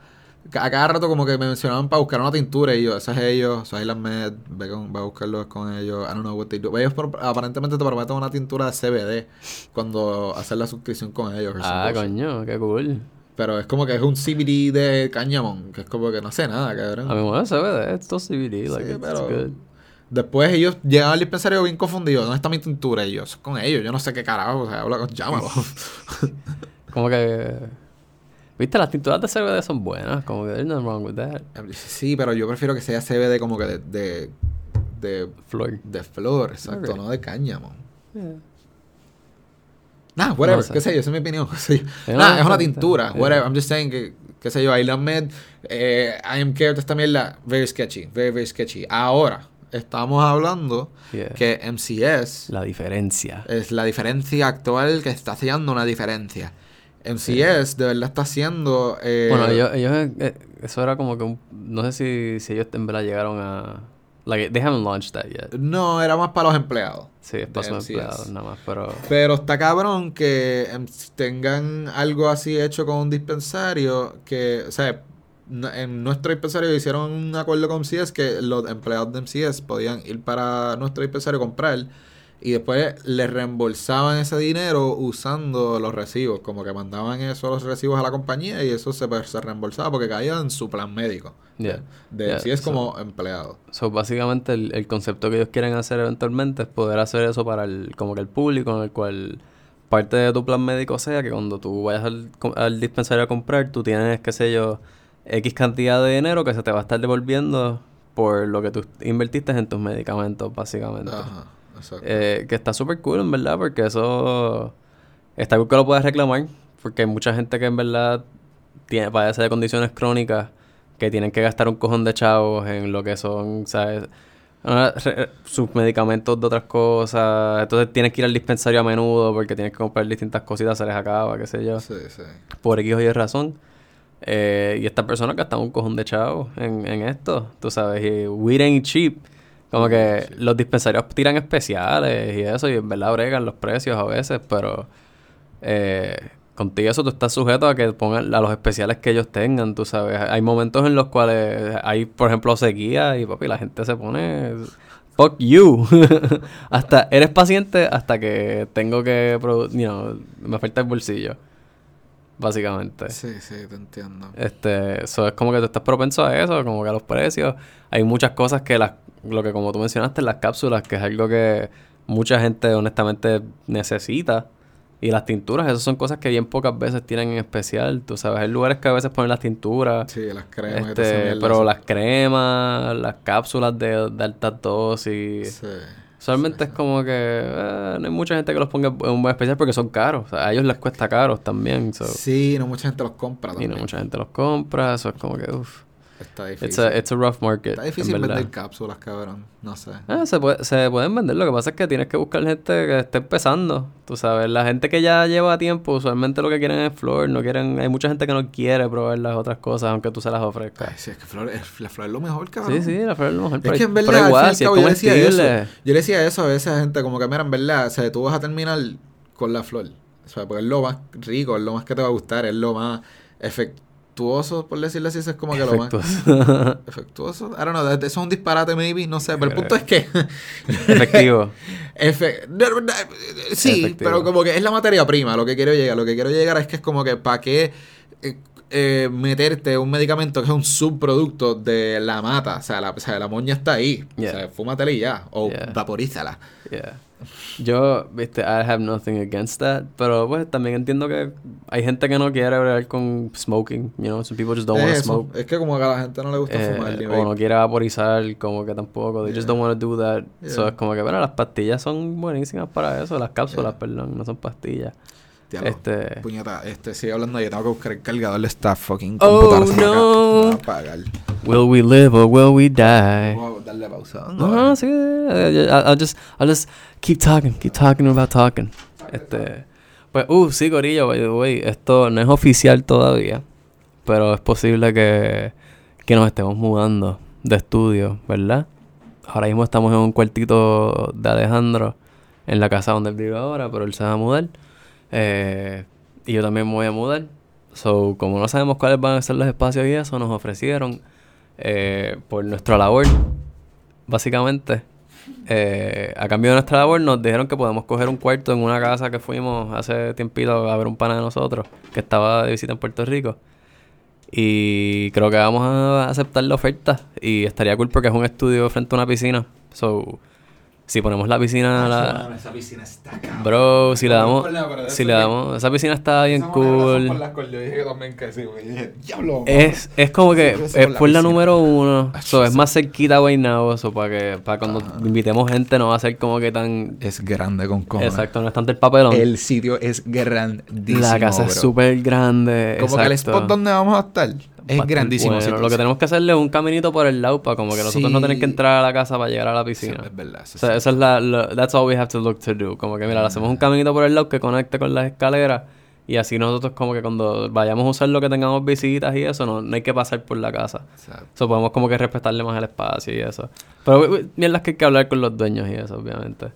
A cada rato como que me mencionaban para buscar una tintura y yo, eso es ellos, eso es Island Med, ve, con, ve a buscarlo es con ellos, I don't know what they do. Ellos aparentemente te prometen una tintura de CBD cuando haces la suscripción con ellos. Ah, coño, qué cool. Pero es como que es un CBD de cañamón, que es como que no sé nada, cabrón. A mi mujer se ve de esto CBD, like, Sí, it's pero- good. Después ellos llegan al dispensario bien confundidos. ¿Dónde está mi tintura? Y yo, "Eso es con ellos. Yo no sé qué carajo. O sea, habla con, llámalo. Como que... Viste, las tinturas de CBD son buenas, como que there's nothing wrong with that. sí, pero yo prefiero que sea CBD como que de, de, de, Flor. de flor, exacto, no de cáñamo. Yeah. Nah, whatever, No sé. qué sé yo, esa es mi opinión. Nah, es una tintura, whatever. I'm just saying que, qué sé yo, Island Med, eh, I am care, esta mierda, very sketchy, very, very sketchy. Ahora, estamos hablando Yeah. que MCS La diferencia. es la diferencia actual que está haciendo una diferencia. MCS de verdad está haciendo. eh, Bueno, ellos, ellos eh, eso era como que un, no sé si, si ellos en verdad llegaron a like they haven't launched that yet. No, era más para los empleados. Sí, es para MCS. empleados nada más, pero Pero está cabrón que em, tengan algo así hecho con un dispensario que, o sea, en nuestro dispensario hicieron un acuerdo con MCS que los empleados de MCS podían ir para nuestro dispensario a comprar y después les reembolsaban ese dinero usando los recibos, como que mandaban eso los recibos a la compañía y eso se, se reembolsaba porque caía en su plan médico Yeah. de Yeah, MCS so- como empleado. so, básicamente el, el concepto que ellos quieren hacer eventualmente es poder hacer eso para el como que el público en el cual parte de tu plan médico sea que cuando tú vayas al, al dispensario a comprar, tú tienes, qué sé yo, X cantidad de dinero que se te va a estar devolviendo por lo que tú invertiste en tus medicamentos, básicamente. Ajá. Eh, que está súper cool, en verdad, porque eso está cool que lo puedas reclamar, porque hay mucha gente que en verdad tiene, padece de condiciones crónicas que tienen que gastar un cojón de chavos en lo que son, ¿sabes? Ah, sus medicamentos de otras cosas, entonces tienes que ir al dispensario a menudo porque tienes que comprar distintas cositas, se les acaba, qué sé yo, sí, sí. por X o Y razón. Eh, y estas personas gastan un cojón de chavos en, en esto, tú sabes, y weed ain't cheap. Como que los dispensarios tiran especiales y eso, y en verdad bregan los precios a veces, pero eh, contigo eso tú estás sujeto a que pongan a los especiales que ellos tengan, tú sabes. Hay momentos en los cuales hay, por ejemplo, sequía y papi, la gente se pone fuck you. (laughs) hasta eres paciente hasta que tengo que, you know, me falta el bolsillo. Básicamente. Sí, sí, te entiendo. Este, eso es como que tú estás propenso a eso, como que a los precios. Hay muchas cosas que las, lo que como tú mencionaste, las cápsulas, que es algo que mucha gente honestamente necesita. Y las tinturas, esas son cosas que bien pocas veces tienen en especial. Tú sabes, hay lugares que a veces ponen las tinturas. Sí, las cremas Este, pero las cremas, las cápsulas de, de alta dosis. Sí. Usualmente es como que eh, no hay mucha gente que los ponga en un buen especial porque son caros. O sea, a ellos les cuesta caros también. so- Sí, no mucha gente los compra y también. no mucha gente los compra. Eso es como que, uff. Está difícil. It's a, it's a rough market. Está difícil vender cápsulas, cabrón. No sé. Ah, se, puede- se pueden vender. Lo que pasa es que tienes que buscar gente que esté empezando. Tú sabes, la gente que ya lleva tiempo, usualmente lo que quieren es flor. No quieren, hay mucha gente que no quiere probar las otras cosas, aunque tú se las ofrezcas. Ay, sí, es que flor, es- la flor es lo mejor, cabrón. Sí, sí, la flor es lo mejor. Es pero- que en pero verdad, al igual, si es cabo, yo le decía eso. Yo le decía eso a veces a gente, como que, mira, en verdad, o sea, tú vas a terminar con la flor. O sea, porque es lo más rico, es lo más que te va a gustar, es lo más efectuoso, por decirlo así, eso es como que lo más... Efectuoso. (laughs) I don't know, eso es un disparate maybe, no sé, pero el punto es que... (laughs) Efectivo. Efe- Sí, Efectivo. pero como que es la materia prima, lo que quiero llegar. Lo que quiero llegar es que es como que para qué... eh, eh, meterte un medicamento que es un subproducto de la mata. O sea, la, o sea, la moña está ahí. Yeah. O sea, fúmatela y ya. O Yeah. vaporízala. Yeah. Yo, viste, I have nothing against that, pero pues también entiendo que hay gente que no quiere bregar con smoking, you know, some people just don't want to smoke. Es que como que a la gente no le gusta Eh, fumar. ni o vape. no quiere vaporizar, como que tampoco, they just don't want to do that. So Yeah. es como que, bueno, las pastillas son buenísimas para eso, las cápsulas, perdón, no son pastillas. Diablo, este- Puñeta, este, sigue hablando yo tengo que buscar el cargador de esta fucking Oh, computadora. acaba- no. apagar. Will we live or will we die? Darle pausa. No, no, sí, I'll I'll just, I'll just keep talking, keep talking about talking. Este, pues, uh, sí, Corillo, by the way, esto no es oficial todavía, pero es posible que, que nos estemos mudando de estudio, ¿verdad? Ahora mismo estamos en un cuartito de Alejandro, en la casa donde él vive ahora, pero él se va a mudar. Eh, y yo también me voy a mudar. So, como no sabemos cuáles van a ser los espacios y eso, nos ofrecieron eh, por nuestra labor, básicamente. eh, a cambio de nuestra labor, nos dijeron que podemos coger un cuarto en una casa que fuimos hace tiempito a ver un pana de nosotros que estaba de visita en Puerto Rico. Y creo que vamos a aceptar la oferta. Y estaría cool porque es un estudio frente a una piscina. So, si ponemos la piscina. a la- Esa piscina está cabrón. Bro, si le damos. problema, Si eso le que- damos. Esa piscina está bien Esa por cool. las cuales yo dije que también que sí, güey. Y dije, diablo. Es, es como que Eso es por la por la piscina. número uno. Ah, So, es más cerquita Guaynabo. So, para que para cuando Ajá. invitemos gente no va a ser como que tan. Es grande con cojones. Exacto, no es tanto el papelón. El sitio es grandísimo. la casa es súper grande. Como que el spot donde vamos a estar es grandísimo. bueno. Lo que tenemos que hacerle es un caminito por el lado para como que nosotros no tener que entrar a la casa para llegar a la Sí, piscina. es verdad. eso O sea, sí. eso es la, lo- That's all we have to look to do. Como que, mira, le hacemos un caminito por el lado que conecte con las escaleras. Y así nosotros, como que cuando vayamos a usar lo que tengamos visitas y eso, no, no hay que pasar por la casa. Exacto. So, podemos como que respetarle más el espacio y eso. Pero mierdas que hay que hablar con los dueños y eso, obviamente.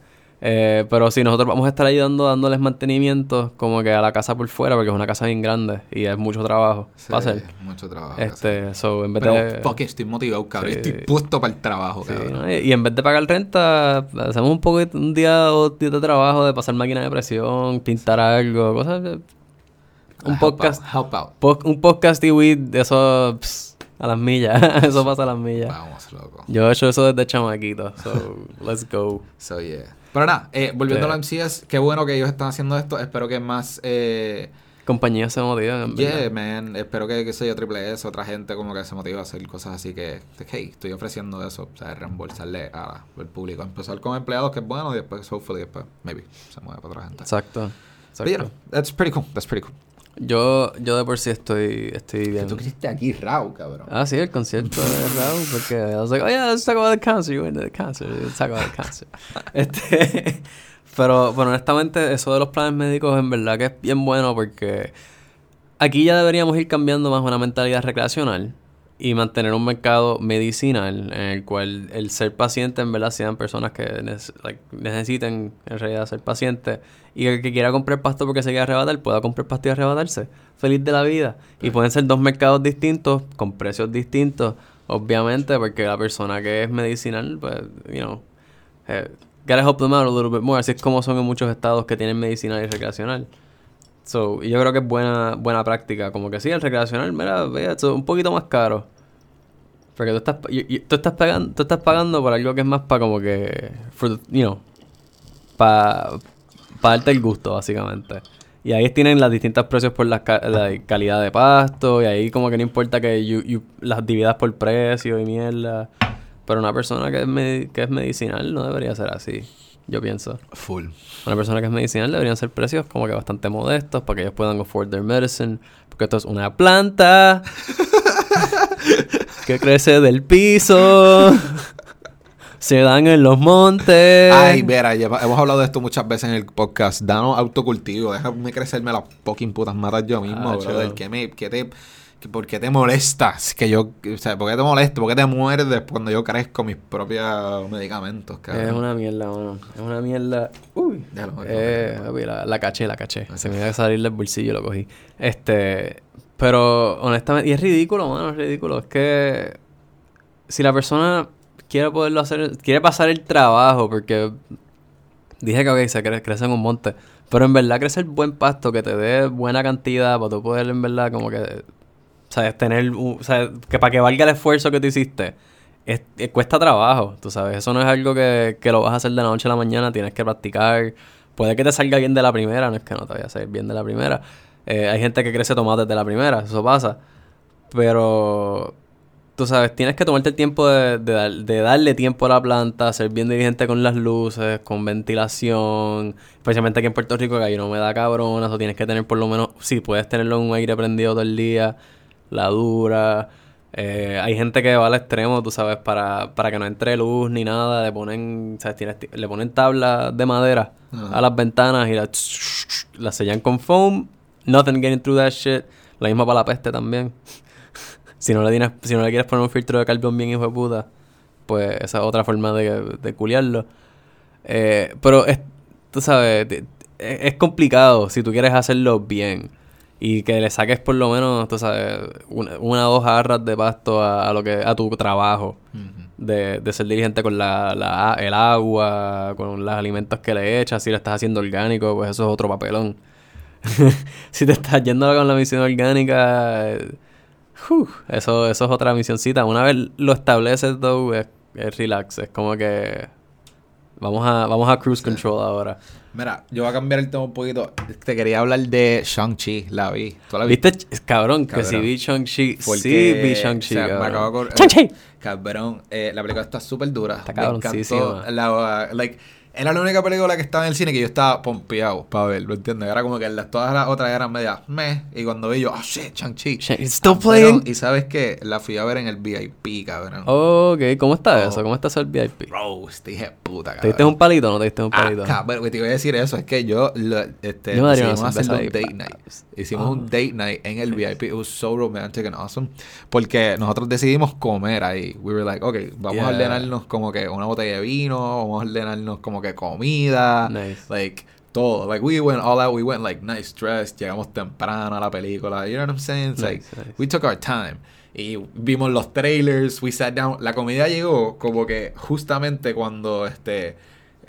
Eh, pero sí, nosotros vamos a estar ayudando dándoles mantenimiento como que a la casa por fuera, porque es una casa bien grande y es mucho trabajo. Sí, Va a ser. Mucho trabajo. Este, so, en vez Pero, de... fuck, estoy motivado, cabrón. Sí. Estoy puesto para el trabajo, Sí, cabrón. ¿no? y, en vez de pagar renta, hacemos un poco un día o días de trabajo de pasar máquina de presión, pintar algo, cosas. de- Un Help podcast, out, Help out. po- un podcast y weed, eso pss, a las millas, (laughs) eso pasa a las millas. Vamos, loco. Yo he hecho eso desde chamaquito, so let's go. So, yeah. Pero nada, eh, volviendo a la MCS, qué bueno que ellos están haciendo esto. Espero que más. Eh, Compañías se motivan, en yeah, man. Espero que, que sé yo, Triple S, otra gente como que se motive a hacer cosas así que, hey, estoy ofreciendo eso. O sea, reembolsarle al público. Empezar con empleados, que es bueno, y después, hopefully, después, maybe, se mueve para otra gente. Exacto. Exacto. know, that's pretty cool. That's pretty cool. Yo, yo de por sí estoy, estoy bien. Tú quisiste aquí, Raúl, cabrón. Ah, sí, el concierto de Raúl, porque I was like, oh yeah, let's talk about the concert. You went to the concert, let's talk about the concert. (laughs) este, pero, bueno, honestamente, eso de los planes médicos en verdad que es bien bueno porque aquí ya deberíamos ir cambiando más una mentalidad recreacional y mantener un mercado medicinal en el cual el ser paciente en verdad sean personas que like, necesiten en realidad ser pacientes y el que quiera comprar pasto porque se quiera arrebatar pueda comprar pasto y arrebatarse. Feliz de la vida. Y pueden ser dos mercados distintos con precios distintos obviamente porque la persona que es medicinal pues you know eh, gotta help them out a little bit more. Así es como son en muchos estados que tienen medicinal y recreacional So, y yo creo que es buena, buena práctica. Como que sí, el recreacional, mira, vea, es un poquito más caro. Porque tú estás, tú estás pagando, tú estás pagando por algo que es más para como que, for you know, para darte el gusto, básicamente. Y ahí tienen los distintos precios por la, ca- la calidad de pasto, y ahí como que no importa que you- you- las dividas por precio y mierda. Pero una persona que es, que es medicinal no debería ser así, yo pienso. Full. Una persona que es medicinal deberían ser precios como que bastante modestos para que ellos puedan afford their medicine. Porque esto es una planta (laughs) que crece del piso. Se dan en los montes. Ay, Vera, lleva- hemos hablado de esto muchas veces en el podcast. Danos autocultivo. Déjame crecerme las fucking putas matas yo mismo, Ah, brother. ¿Qué me, qué te, ¿Por qué te molestas? Que yo, o sea, ¿por qué te molesta? ¿Por qué te muerdes cuando yo crezco mis propios medicamentos, cabrón? Es una mierda, mano. Es una mierda. Uy. Ya lo- Eh, papi, la, la caché, la caché. Se me iba a salir del bolsillo y lo cogí. Este. Pero, honestamente, y es ridículo, mano, es ridículo. Es que. Si la persona quiere poderlo hacer, quiere pasar el trabajo, porque. Dije que, ok, se cre- crece en un monte. Pero en verdad crece el buen pasto que te dé buena cantidad para tú poder, en verdad, como que. ¿Sabes? Tener, sea, que para que valga el esfuerzo que tú hiciste, es- cuesta trabajo, tú sabes. Eso no es algo que, que lo vas a hacer de la noche a la mañana, tienes que practicar. Puede que te salga bien de la primera, no es que no te vaya a salir bien de la primera. Eh, hay gente que crece tomates de la primera, eso pasa. Pero, tú sabes, tienes que tomarte el tiempo de, de de darle tiempo a la planta, ser bien diligente con las luces, con ventilación, especialmente aquí en Puerto Rico que hay una humedad cabrona, o tienes que tener por lo menos, si puedes tenerlo en un aire prendido todo el día, la dura. Eh, hay gente que va al extremo, tú sabes, para, para que no entre luz ni nada, le ponen, ¿sabes? Tienes ti- le ponen tablas de madera Ajá. a las ventanas y las las sellan con foam, nothing getting through that shit. Lo mismo para la peste también. (laughs) Si no le tienes, si no le quieres poner un filtro de carbón bien hijo de puta, pues esa es otra forma de, de culiarlo. Eh, pero es, tú sabes, es, es complicado si tú quieres hacerlo bien. Y que le saques por lo menos, tú sabes, una, una o dos jarras de pasto a, a lo que, a tu trabajo. De, de ser diligente con la, la- el agua, con los alimentos que le echas. Si lo estás haciendo orgánico, pues eso es otro papelón. (laughs) si te estás yendo con la misión orgánica, eh, eso, eso es otra misioncita. Una vez lo estableces, though, es, es relax. Es como que vamos a, vamos a cruise control ahora. Mira, yo voy a cambiar el tema un poquito. Te quería hablar de Shang-Chi, la vi. ¿Tú la ¿Viste? Ch- Cabrón, que si Cabrón. vi Shang-Chi. Sí, vi Shang-Chi. o sea, me cabrón. acabo de ¡Shang-Chi! Cabrón, eh, la película está súper dura. Está Me cabroncísima. encantó. La, like, era la única película que estaba en el cine que yo estaba pompeado para ver, ¿lo entiendes? Era como que las, todas las otras eran media meh. Y cuando vi yo, oh shit, still Ah, cabrón, playing. Y sabes qué? La fui a ver en el VIP, cabrón. Ok, ¿cómo está Oh. eso? ¿Cómo está eso el VIP? Bro, este dije puta, ¿Te cabrón. diste un palito o no te diste un Ah, palito? cabrón, te iba a decir eso, es que yo lo, este, Yo decidimos hacer un date night. Hicimos Ah. un date night en el VIP. It was so romantic and awesome. Porque nosotros decidimos comer ahí. We were like, ok, vamos a Yeah. ordenarnos como que una botella de vino, vamos a ordenarnos como que comida. Nice. Like, todo. Like, we went all out. We went like nice dress. Llegamos temprano a la película. You know what I'm saying? It's Nice, like, nice. we took our time. Y vimos los trailers, we sat down. La comida llegó como que justamente cuando este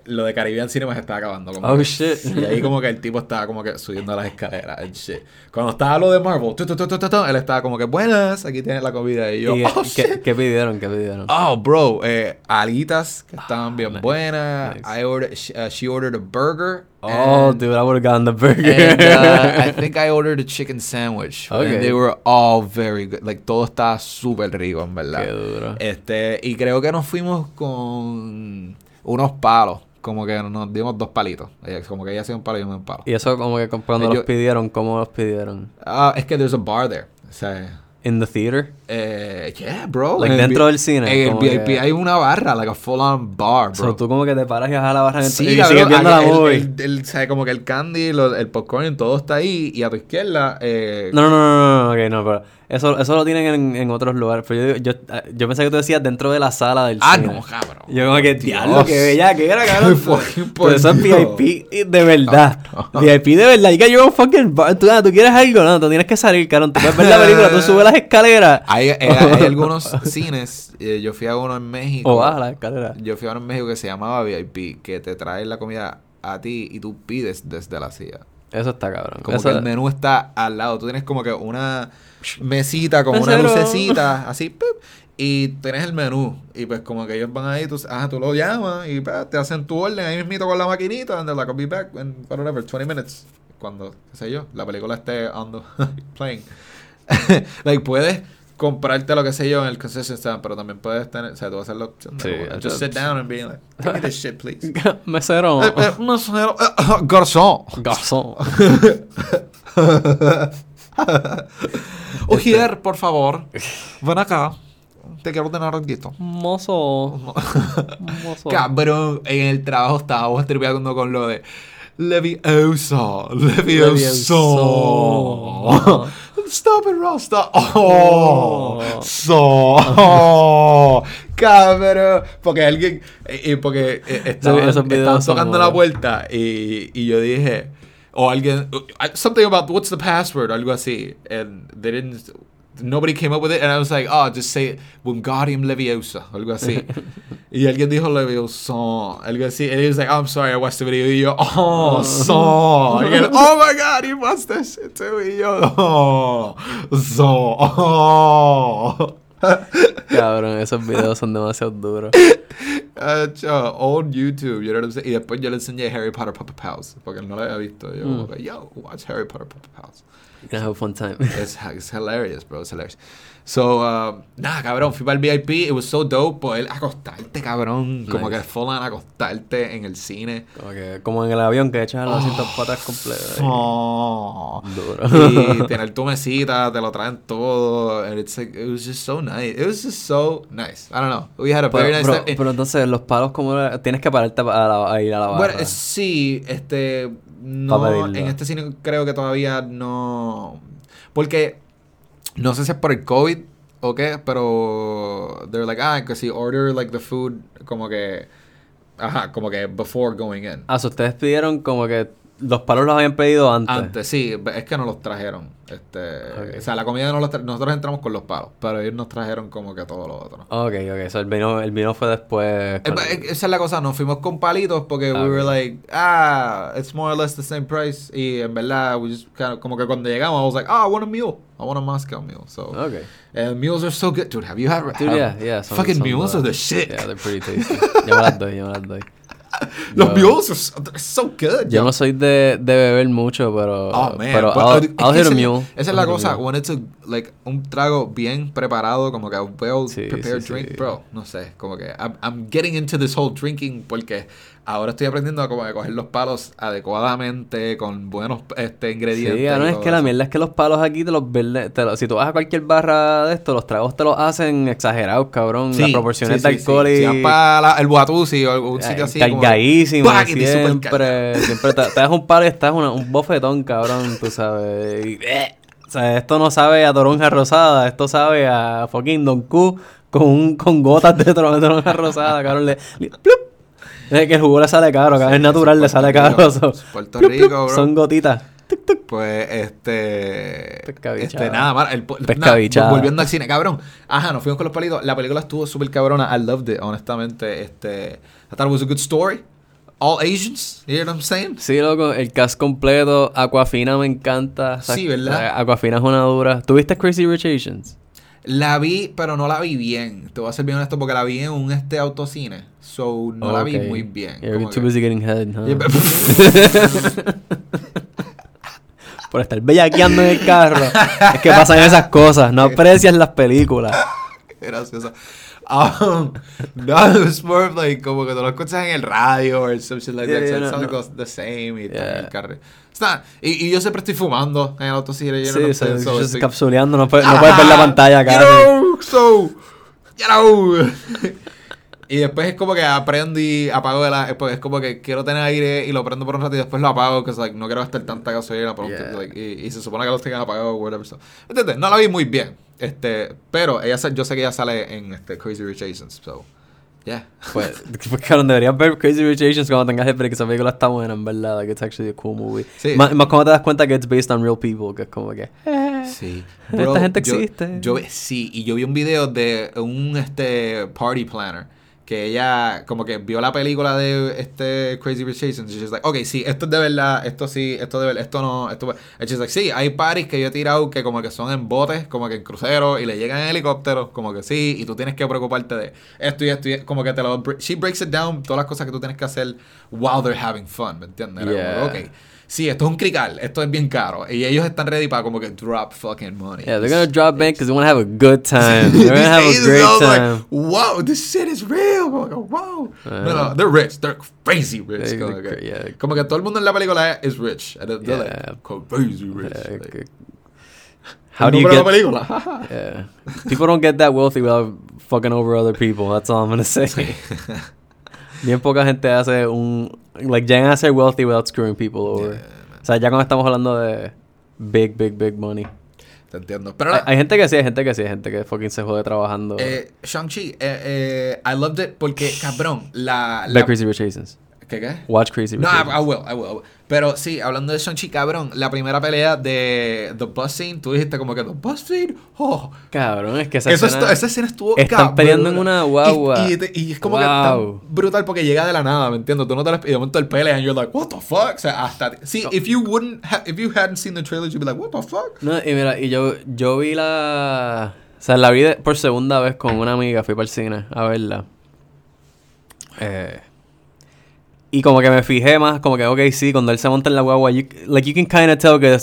lo de Caribbean Cinema se estaba acabando. Como Oh, que- shit. Y ahí como que el tipo estaba como que subiendo las escaleras and shit. Cuando estaba lo de Marvel, tu, tu, tu, él estaba como que buenas, aquí tienes la comida. Y yo, ¿Y oh, qué, shit. qué pidieron? ¿Qué pidieron? Oh, bro, eh, alitas que estaban bien nice, buenas. nice. I ordered, she, uh, she ordered a burger. oh, and- dude, I would have gotten the burger. And uh, I (laughs) think I ordered a chicken sandwich. Okay. And they were all very good. Like todo estaba súper rico, en verdad. Qué duro. Este, y creo que nos fuimos con unos palos. Como que nos dimos dos palitos. Como que ella hacía un palo y yo me un palo. Y eso como que cu- cuando Yo- los pidieron, ¿cómo los pidieron? Ah, es que there's a bar there. O sea, In the theater? eh, yeah, bro. Like En el dentro del cine, En el VIP que- hay una barra, like a full on bar, bro. So, tú como que te paras y vas a la barra Sí, y sigues viendo la el, movie. el- el- o sea, como que el candy, lo- el popcorn, todo está ahí. Y a tu izquierda, eh, No, no, no, no, no, ok, no, pero eso, eso lo tienen en, en otros lugares. Pero yo, yo, yo pensé que tú decías dentro de la sala del Ah, cine. no, cabrón. Yo como que, diablo, que bella, que era, cabrón. Pero eso es VIP de verdad. VIP de verdad. Y que yo fucking bar. Tú, ah, ¿tú quieres algo? No, tú tienes que salir, cabrón. Tú puedes ver la película, tú subes las escaleras. Hay, eh, hay (laughs) algunos cines, eh, yo fui a uno en México. O bajas las escaleras. Yo fui a uno en México que se llamaba VIP, que te trae la comida a ti y tú pides desde la silla. Eso está cabrón. Como Eso- que el menú está al lado. Tú tienes como que una mesita con una lucecita, (laughs) así, ¡pip! y tienes el menú. Y pues como que ellos van ahí, tú, ah, tú lo llamas y pa, te hacen tu orden ahí mismito con la maquinita, and they're like, I'll be back in whatever, 20 minutes. Cuando, qué sé yo, la película esté on the (laughs) playing. (laughs) like, puedes comprarte lo que sé yo en el concession stand, pero también puedes tener, o sea, tú vas a hacer la opción de Sí, just sit down and be like, give me this shit, please. (laughs) Mesero. Eh, eh, mesero, eh, eh, garzón. Garzón. Ujier, (laughs) por favor, (laughs) ven acá. Te quiero ordenar algo. Mozo. Mozo. Cabrón, en el trabajo estábamos tripeando con lo de Leviosa, Leviosa. Levioso. Stop it, Rasta. (laughs) Oh, Oh. so. Oh, cabrón. Porque alguien, eh, eh, porque eh, estaban, estaban tocando la puerta y, y yo dije, o alguien, uh, something about what's the password, algo así. And they didn't, nobody came up with it, and I was like, oh, just say Wingardium Leviosa, algo así. (laughs) y alguien dijo Leviosa, algo así, and he was like, oh, I'm sorry, I watched the video. Y yo, oh, so. Y él, oh my god, he watched that shit too. Y yo, oh, so, oh. (laughs) Cabrón, esos videos son demasiado duros. Uh, old YouTube, you know what I'm saying? Y después yo le enseñé Harry Potter Puppet House, porque no lo había visto. Yo, Mm. like, yo, watch Harry Potter Puppet House. (laughs) You're gonna have a fun time. (laughs) It's, it's hilarious, bro. It's hilarious. So, uh, nada, cabrón, fui para el VIP. It was so dope poder acostarte, cabrón. Como Nice. que full on acostarte en el cine. Como, que, como en el avión que echas las cintas patas completas. Oh. Duro. y (laughs) tener tu mesita, te lo traen todo. And it's like, it was just so nice. It was just so nice. I don't know. We had a Pero, very nice time. pero entonces, los palos, como tienes que pararte a, la- a ir a la barra. Bueno, sí, este. No, en este cine creo que todavía no. Porque no sé si es por el COVID o qué, pero. They're like, ah, que si order like the food, como que. Ajá, como que before going in. Ah, so ustedes pidieron como que los palos los habían pedido antes. Antes, sí, es que nos los trajeron. Este, Ok. O sea, la comida no los tra- nosotros entramos con los palos, pero ellos nos trajeron como que todo lo otro. Ok, ok. So el vino, el vino fue después. Con- Esa es la cosa, nos fuimos con palitos porque Ah, we were like, ah, it's more or less the same price. Y en verdad, we just kind of- como que cuando llegamos, I was like, ah, I want a meal. I want a Moscow meal. So, Ok. and meals are so good. Dude, have you had Dude, have- yeah, yeah. son- fucking son mules are the shit. Yeah, they're pretty tasty. yo me las doy, yo me las doy. (laughs) (laughs) Los Yo- mules are so, good. Yo yo. no soy de, de beber mucho, pero. Oh, man. Pero But, I'll, I'll hit a mule. Esa es la cosa. When it's a, like, un trago bien preparado, como que a well Sí, prepared sí, drink, sí. bro. No sé, como que I'm, I'm getting into this whole drinking porque ahora estoy aprendiendo a como coger los palos adecuadamente, con buenos este, ingredientes. Sí, no, es que la mierda es que los palos aquí te los venden. te los- si tú vas a cualquier barra de esto, los tragos te los hacen exagerados, cabrón. Las proporciones sí, de sí, alcohol sí. y. Si para la- el Watusi o algún Ay, sitio así. como Cargadísimo, super siempre, siempre te, te das un palo y estás una- un bofetón, cabrón, tú sabes. Y, eh, o sea, esto no sabe a toronja rosada, esto sabe a fucking Don Q con, un- con gotas de tor- toronja rosada, cabrón. Le, le- plup. Es que el jugo le sale caro, cabrón, es natural, le sale caro. So, Puerto Rico, bro. Son gotitas. Pues, este. Este, nada, más. El, nada, volviendo al cine, cabrón. Ajá, nos fuimos con los palitos. La película estuvo súper cabrona. I loved it, honestamente. Este. I thought it was a good story. All Asians, you know what I'm saying? Sí, loco, el cast completo, Aquafina me encanta. Sí, ¿verdad? Eh, Aquafina es una dura. ¿Tuviste Crazy Rich Asians? La vi, pero no la vi bien. Te voy a ser bien honesto porque la vi en un este autocine. So, no la vi muy bien. You're too que- busy getting head, huh? (laughs) (laughs) Por estar bellaqueando en el carro. es que pasan esas cosas. No aprecias las películas. (laughs) graciosa. Um, no, it's more of like como que tú lo escuchas en el radio or some shit like Yeah, that. yeah, so it no, sounds no. like the same y está en Yeah. el carro. It's not- y, y yo siempre estoy fumando en el I'm Sí? So capsuleando. No, puedes- no puedes ver la Ajá, pantalla you casi. know, so, you know. Y después es como que aprendo y apago de la... Pues es como que quiero tener aire y lo prendo por un rato y después lo apago. Que like, no quiero gastar tanta gasolina. Por un- Yeah. like, y, y se supone que los tengan apagados o whatever. So. ¿Entiendes? No la vi muy bien. Este, pero ella, yo sé que ella sale en este, Crazy Rich Asians. So, yeah. Pues, (laughs) (laughs) pues cabrón, deberías ver Crazy Rich Asians cuando tengas el break. Esa película está buena, en verdad. Like, it's actually a cool movie. Sí. Más, más cuando te das cuenta que it's based on real people. Que es como que... eh, Sí. Esta gente yo- existe. Yo, sí, y yo vi un video de un este party planner que ella como que vio la película de este Crazy Rich Asians y she's like, ok, sí, esto es de verdad, esto sí, esto de verdad, esto no, esto and she's like, sí, hay parties que yo he tirado que como que son en botes, como que en cruceros y le llegan en helicópteros, como que sí, y tú tienes que preocuparte de esto y esto y como que te lo, she breaks it down, todas las cosas que tú tienes que hacer while they're having fun, ¿me entiendes? Era Yeah. como, ok, sí, esto es un crical, esto es bien caro. Y ellos están ready para como que drop fucking money. Yeah, they're gonna drop bank because they want to have a good (laughs) time. They're gonna have a great time. Like, wow, this shit is real. Como que, wow. no, no, they're rich. They're crazy rich. They- como, they're que, yeah. como que todo el mundo en la película es rich. And they're Yeah. like, crazy rich. Yeah, Like, How do you get... (laughs) Yeah. People don't get that wealthy without fucking over other people. That's all I'm gonna say. Bien poca gente hace un... Like, llegan a ser wealthy without screwing people over. O sea, ya cuando estamos hablando de big, big, big money. Te entiendo. Pero Hay, hay gente que sí, hay gente que sí, hay gente que fucking se jode trabajando. eh, Shang-Chi, eh, eh, I loved it porque, cabrón, la... La Crazy Rich Asians. ¿Qué qué? Watch Crazy No, Rich I, Asians. I will, I will, I will. Pero sí, hablando de Shang-Chi, cabrón, la primera pelea de The Bus Scene, tú dijiste como que The Bus Scene, oh. Cabrón, es que esa Eso escena... esa escena estuvo Están cabrón. peleando en una guagua. Y, y y es como que Wow. tan brutal porque llega de la nada, ¿me entiendes? Tú no te la y de momento el pelea and you're like, what the fuck? O sea, hasta... Sí, if you wouldn't ha- if you hadn't seen the trailer, you'd be like, what the fuck? No, y mira, y yo, yo vi la... O sea, la vi de- por segunda vez con una amiga, fui para el cine a verla. Eh, y como que me fijé más, como que, ok, sí, cuando él se monta en la guagua, you- like, you can kind of tell que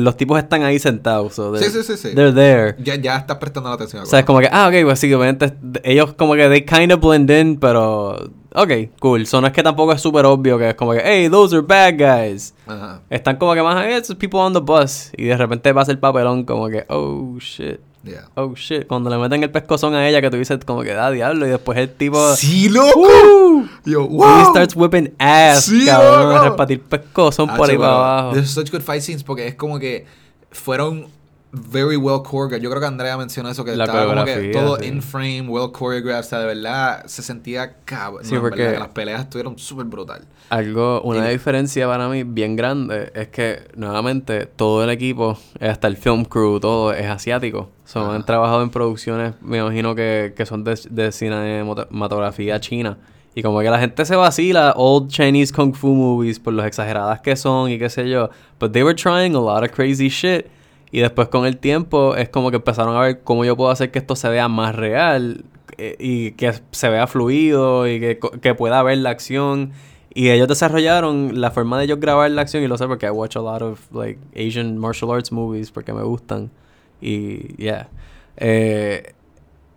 los tipos están ahí sentados. So Sí, sí, sí, sí. They're there. Ya, ya estás prestando la atención. O sea, es como que, ah, ok, pues sí, obviamente ellos como que they kind of blend in, pero... Ok, cool. So no es que tampoco es súper obvio que es como que, hey, those are bad guys. Ajá. Están como que más, hey, it's people on the bus. Y de repente pasa el papelón como que, oh, shit. Yeah. Oh, shit. Cuando le meten el pescozón a ella que tú dices como que, da diablo. Y después el tipo... Sí, loco. ¡Uh! Yo, He wow. starts whipping ass, Sí, cabrón. loco. A repartir pescozón por Ah, ahí sí, para abajo. There's such good fight scenes porque es como que fueron very well choreographed. Yo creo que Andrea mencionó eso, que La estaba como que todo sí. in frame, well choreographed. O sea, de verdad se sentía cabrón. Sí, No, porque- verdad que las peleas estuvieron súper brutal. Algo, una Dime. diferencia para mí bien grande es que nuevamente todo el equipo, hasta el film crew, todo es asiático. So, Ajá. han trabajado en producciones, me imagino que, que son de, de cinematografía china. Y como que la gente se vacila old Chinese kung fu movies por lo exageradas que son y qué sé yo. But they were trying a lot of crazy shit. Y después con el tiempo es como que empezaron a ver cómo yo puedo hacer que esto se vea más real eh, y que se vea fluido y que, que pueda ver la acción. Y ellos desarrollaron la forma de ellos grabar la acción y lo sé porque I watch a lot of like Asian martial arts movies porque me gustan. Y yeah. Eh,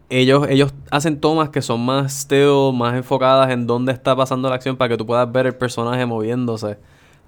ellos, ellos hacen tomas que son más still, más enfocadas en dónde está pasando la acción para que tú puedas ver el personaje moviéndose.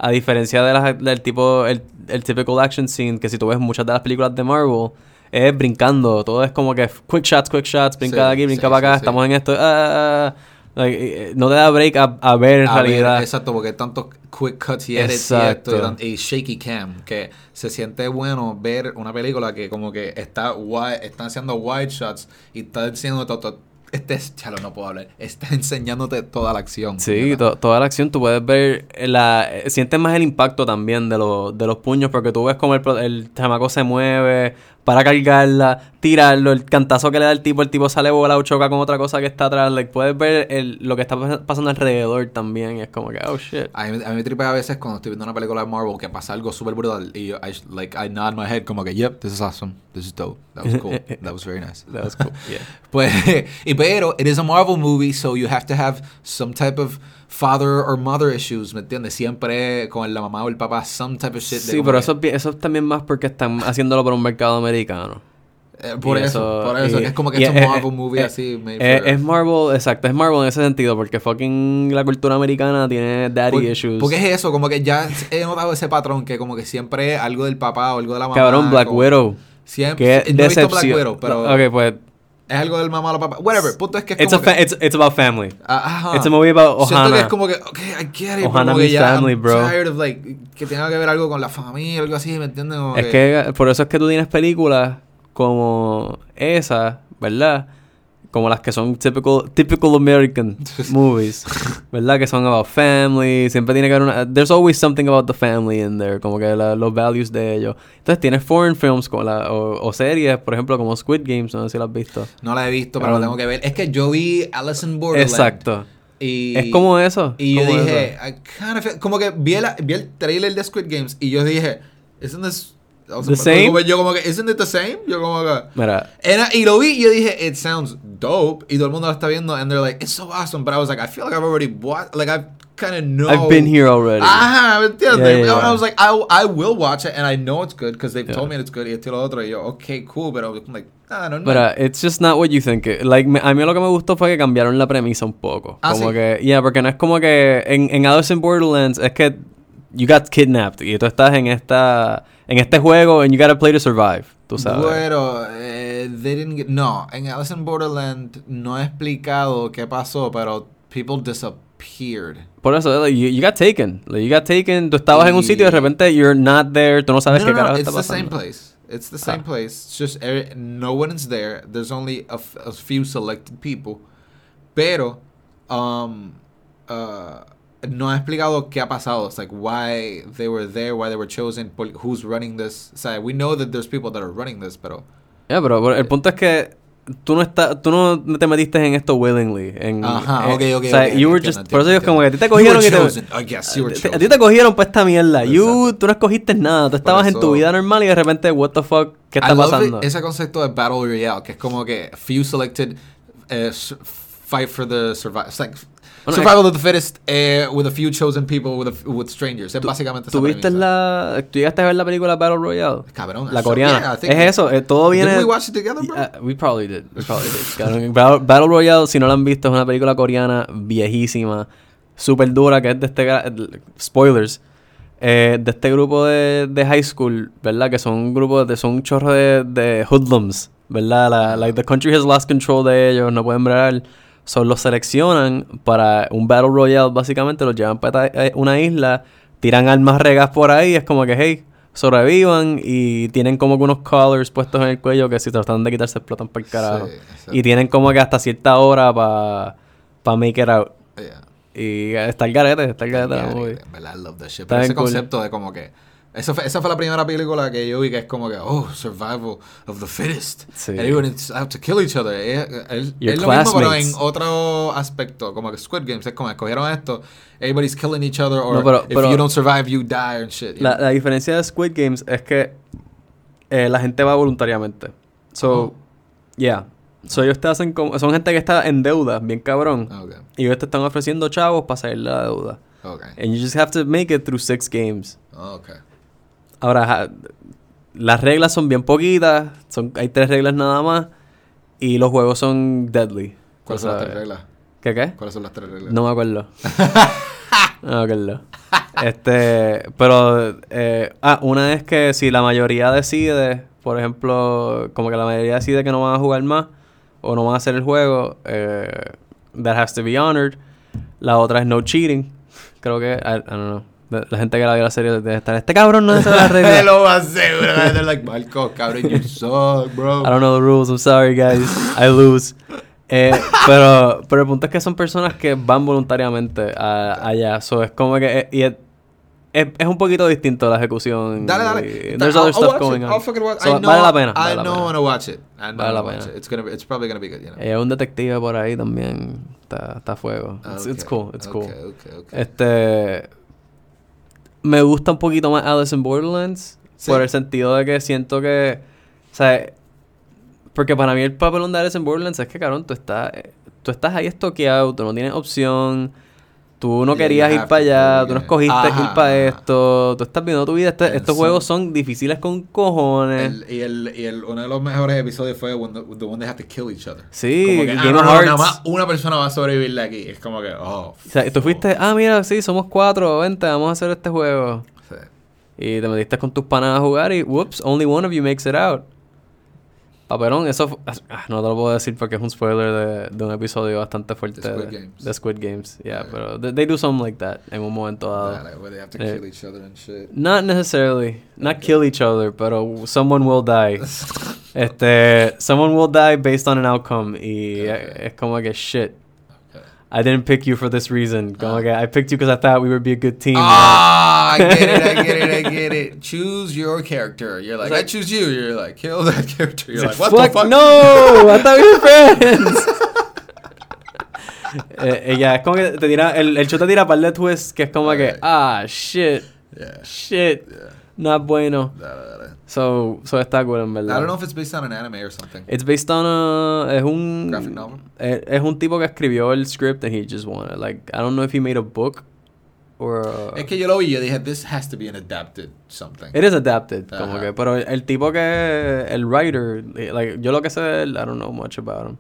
A diferencia de del tipo, el, el typical action scene, que si tú ves muchas de las películas de Marvel, es brincando. Todo es como que quick shots, quick shots, brinca Sí, de aquí, brinca sí, para acá, sí, estamos en esto. ah, ah, ah. Like, eh, no te da break a, a ver en A ver, realidad. exacto, porque tantos quick cuts y edits y Exacto. esto, y shaky cam, que se siente bueno ver una película que como que está wide, están haciendo wide shots y está diciendo todo, este es, chalo, no puedo hablar, está (laughs) enseñándote toda la acción. Sí, to- toda la acción tú puedes ver la eh, sientes más el impacto también de los de los puños porque tú ves como el, el chamaco se mueve para cargarla, tirarlo, el cantazo que le da el tipo, el tipo sale volado, choca con otra cosa que está atrás, like, puedes ver el, lo que está pas- pasando alrededor también, y es como que oh shit. A mí, a mí me tripea a veces cuando estoy viendo una película de Marvel que pasa algo súper brutal y yo, I, like, I nod my head como que, yep, this is awesome, this is dope, that was cool, (laughs) that was very nice. That was cool. Yeah. (laughs) Pues, (laughs) y pero, it is a Marvel movie, so you have to have some type of father or mother issues, ¿me entiendes? Siempre con la mamá o el papá, some type of shit. Sí, pero eso es, eso es también más porque están haciéndolo por un mercado americano. eh, por eso, eso- por eso, y- es como que y es un es- Marvel movie es- así. made Eh, for- es Marvel, exacto, es Marvel en ese sentido, porque fucking la cultura americana tiene daddy por- issues. Porque es eso, como que ya he notado ese patrón que como que siempre algo del papá o algo de la mamá. Cabrón, Black como- Widow. Siempre, Qué no he visto Black decepción. Widow, pero Ok, pues. Es algo del mamá o la papá. Whatever, punto es que es It's, a como que, fa- it's, it's about family. Ajá. It's a movie about Siento Ohana. que es como que, ok, I get it, Ohana pero como que meets ya family, I'm bro. tired of like, que tenga que ver algo con la familia, algo así, ¿me entiendes? Como Es que por eso es que tú tienes películas como esa, ¿verdad? Como las que son typical, typical American (laughs) movies, ¿verdad? Que son about family, siempre tiene que haber una... There's always something about the family in there, como que la- los values de ellos. Entonces tienes foreign films como la, o, o series, por ejemplo, como Squid Games, no sé si las has visto. No la he visto, pero la tengo que ver. Es que yo vi Alice in Borderland. Exacto. Y, Es como eso. Y yo dije, eso. I kind of feel- como que vi el, vi el trailer de Squid Games y yo dije, isn't this o sea, The same? como- Yo como que, isn't it the same? Yo como que Mira, I- y lo vi y yo dije, it sounds dope. Y todo el mundo lo está viendo and they're like, it's so awesome. But I was like, I feel like I've already watched, like I kind of know. I've been here already. Ajá, ¿me entiendes? Yeah, yeah, I- I yeah. was like, I, I will watch it and I know it's good because they've Yeah. told me it's good y lo otro. Y yo, okay, cool. Pero I'm like, ah, no, no. Mira, it's just not what you think. Like, me- a mí lo que me gustó fue que cambiaron la premisa un poco. Ah, como ¿sí? que, yeah, porque no es como que en, en Alice in Borderlands es que you got kidnapped y tú estás en esta en este juego and you gotta play to survive, tú sabes. Bueno, eh, they didn't get- no, en Alice in Borderland no he explicado qué pasó, pero people disappeared. Por eso, like, you, you got taken. Like, you got taken, tú estabas en un Y- sitio y de repente you're not there, tú no sabes no, qué no, no, carajo it's está the same pasando. place. It's the same Ah. place. It's just er- no one is there. There's only a, a few selected people. Pero, um, uh, no ha explicado qué ha pasado. It's like why they were there, why they were chosen, who's running this. O sea, we know that there's people that are running this, pero Ya, pero, el punto es que tú no estás, tú no te metiste en esto willingly. En, Ajá, en- ok, ok, O sea, ok, you were just, por eso es como que a ti te cogieron y te, guess you were te- a ti te cogieron para esta mierda. You, tú no escogiste nada. Tú estabas en tu eso- vida normal y de repente, what the fuck, ¿qué está I love pasando? it- ese concepto de Battle Royale, que es como que few selected s- fight for the survival. It's like Bueno, survival of the fittest eh, with a few chosen people with, a- with strangers. Es básicamente esa ¿Tú viste premisa. la, tú llegaste a ver la película Battle Royale? Cabrón, La coreana. yeah, I think- es eso, eh, todo viene... Didn't we watch it together, bro? Yeah, we probably did. We probably did. Battle, Battle Royale, si no la han visto, es una película coreana viejísima, súper dura, que es de este... Spoilers. eh, de este grupo de, de high school, ¿verdad? Que son un grupo de... Son un chorro de, de hoodlums, ¿verdad? La, like, the country has lost control de ellos, no pueden bregar. So, los seleccionan para un Battle Royale, básicamente. Los llevan para eh, una isla, tiran armas regas por ahí. Es como que, hey, sobrevivan. Y tienen como que unos collars puestos en el cuello que si tratan de quitarse explotan por el carajo. Sí, y tienen como que hasta cierta hora para pa make it out. Yeah. Y está el garete, está el garete la Yeah, movie. en verdad, I love that shit. Está Pero ese cool. concepto de como que. Eso fue, esa fue la primera película que yo vi que es como que, oh, survival of the fittest. Sí. Everyone out to kill each other. Es, es- es lo mismo, pero en otro aspecto. Como que Squid Games es como escogieron esto. Everybody's killing each other. Or No, pero- if pero- you don't survive, you die and shit. La, la diferencia de Squid Games es que eh, la gente va voluntariamente. So, Oh. yeah. So, ellos te hacen como... Son gente que está en deuda, bien cabrón. Ok, Y ellos te están ofreciendo chavos para salir de la deuda. ok, And you just have to make it through six games. ok. Ahora, las reglas son bien poquitas. Son, hay tres reglas nada más. Y los juegos son deadly. ¿Cuáles son las tres reglas? ¿Qué qué? ¿Cuáles son las tres reglas? No me acuerdo. (laughs) no me acuerdo. Este, pero, eh, ah, una es que si la mayoría decide, por ejemplo, como que la mayoría decide que no van a jugar más o no van a hacer el juego, eh, that has to be honored. La otra es no cheating. Creo que, I, I don't know. La, gente que la vio la serie debe estar, este cabrón no sabe las (laughs) reglas. Lo más seguro. They're like, Marco, cabrón, you suck, bro. I don't know the rules. I'm sorry, guys. I lose. Eh, pero, pero el punto es que son personas que van voluntariamente a- allá. So, es como que... eh, y es, es, es un poquito distinto la ejecución. Dale, dale. There's I'll- other I'll stuff watch going it. on. I'll fucking watch- So, I know, vale la pena. I Vale la know I wanna watch it. I know Vale I la pena. it. It's gonna be, it's probably gonna be good, you know. Ella es un detective por ahí también. Está, está a fuego. It's, it's Okay, cool. It's cool. okay, okay, okay. Este... Me gusta un poquito más Alice in Borderlands. Sí. Por el sentido de que siento que... O sea... Porque para mí el papelón de Alice in Borderlands es que, cabrón, tú estás... Tú estás ahí estoqueado, tú no tienes opción... Tú no querías ir para allá, tú no escogiste game. ir Ajá, para ajá. esto, tú estás viendo tu vida. Este- estos so- juegos son difíciles con cojones. El, y, el, y el, uno de los mejores episodios fue when the, the one they have to kill each other. Sí, Como que, ah, Game no, of no, Hearts. Nada más una persona va a sobrevivir de aquí. Es como que, oh. O sea, tú fuiste, ah, mira, sí, somos cuatro, vente, vamos a hacer este juego. Sí. Y te metiste con tus panas a jugar y, whoops, only one of you makes it out. Paperón, eso fu- ah, no te lo puedo decir porque es un spoiler de, de un episodio bastante fuerte De Squid de, Games. de Squid Games. Yeah, Yeah. pero they, they do something like that en un momento dado. Dale, where they have to Eh. kill each other and shit. Not necessarily, not Okay. kill each other, pero someone will die. (laughs) este, someone will die based on an outcome y Okay. eh, es como que shit. Okay. I didn't pick you for this reason. Como Ah. I picked you because I thought we would be a good team. Ah, I get it, I get it, I (laughs) get it. Choose your character. You're like, It's I choose you. You're like, kill that (laughs) character. You're like, Fuck, what the fuck? No, I thought we were (laughs) friends. eh, eh, ya, es como que te tira, el, el show te tira par de twists que es como que, Ok. ah, shit, Yeah. shit, Yeah. Not bueno. So, so está cool en I verdad. don't know if it's based on an anime or something. It's based on a, es un, Graphic novel? eh, es un tipo que escribió el script and he just wanted, like, I don't know if he made a book or a- Es que yo lo vi y yo dije, this has to be an adapted something. It is adapted, como Ajá. que, pero el, tipo que, el writer, like, yo lo que sé I don't know much about him.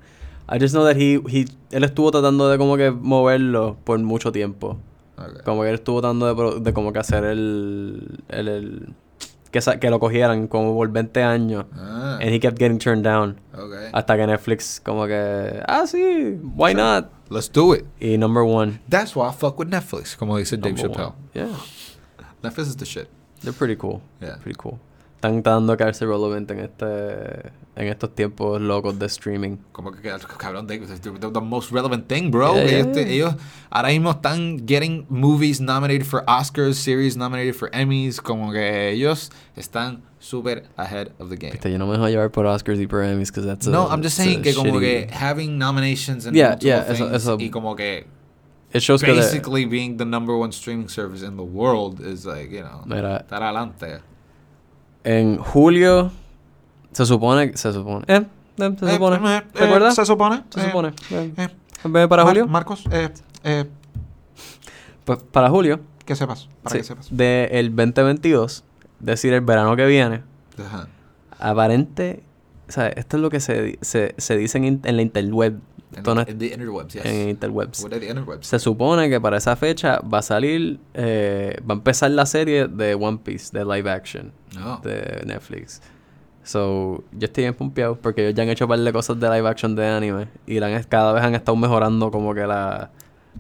I just know that he, he, él estuvo tratando de como que moverlo por mucho tiempo. Okay. Como que él estuvo tratando de, de como que hacer el, el, el que, sa- que lo cogieran como por 20 años. Ah, And he kept getting turned down. okay. Hasta que Netflix como que, ah, sí, why not? Let's do it. Y number one. That's why I fuck with Netflix, como dice Dave Chappelle. one. Yeah, Netflix is the shit. they're pretty cool. Yeah. Pretty cool. Están dando cárcel relevant en este en estos tiempos locos de streaming. Como que, cabrón, they're the most relevant thing, bro. Yeah, Ellos, yeah. ellos ahora mismo están getting movies nominated for Oscars, series nominated for Emmys. Como que ellos están super ahead of the game. Este, yo no me dejo llevar por Oscars y por Emmys, because that's a, No, I'm just saying que como shitty- que having nominations and Yeah, yeah, eso- things eso- y como que It shows basically being the number one streaming service in the world is like, you know, estar adelante. En julio se supone, se supone, eh, eh, se Eh, supone, eh, ¿te eh, acuerdas? Se supone. Se eh, supone. eh. eh. ¿Ve para Mar- julio? Marcos, eh, eh, Pues para julio, que sepas, para sí, que sepas. de el 2022, es decir, el verano que viene, Ajá. aparente, o sea, esto es lo que se, se, se dice en, in- en la interweb, In, esto no es- in the interwebs, yes. en interwebs. What are the interwebs? Se supone que para esa fecha va a salir, eh, va a empezar la serie de One Piece, de live action, No. de Netflix. So, yo estoy bien pompeado porque ellos ya han hecho un par de cosas de live action de anime y la han- cada vez han estado mejorando como que la,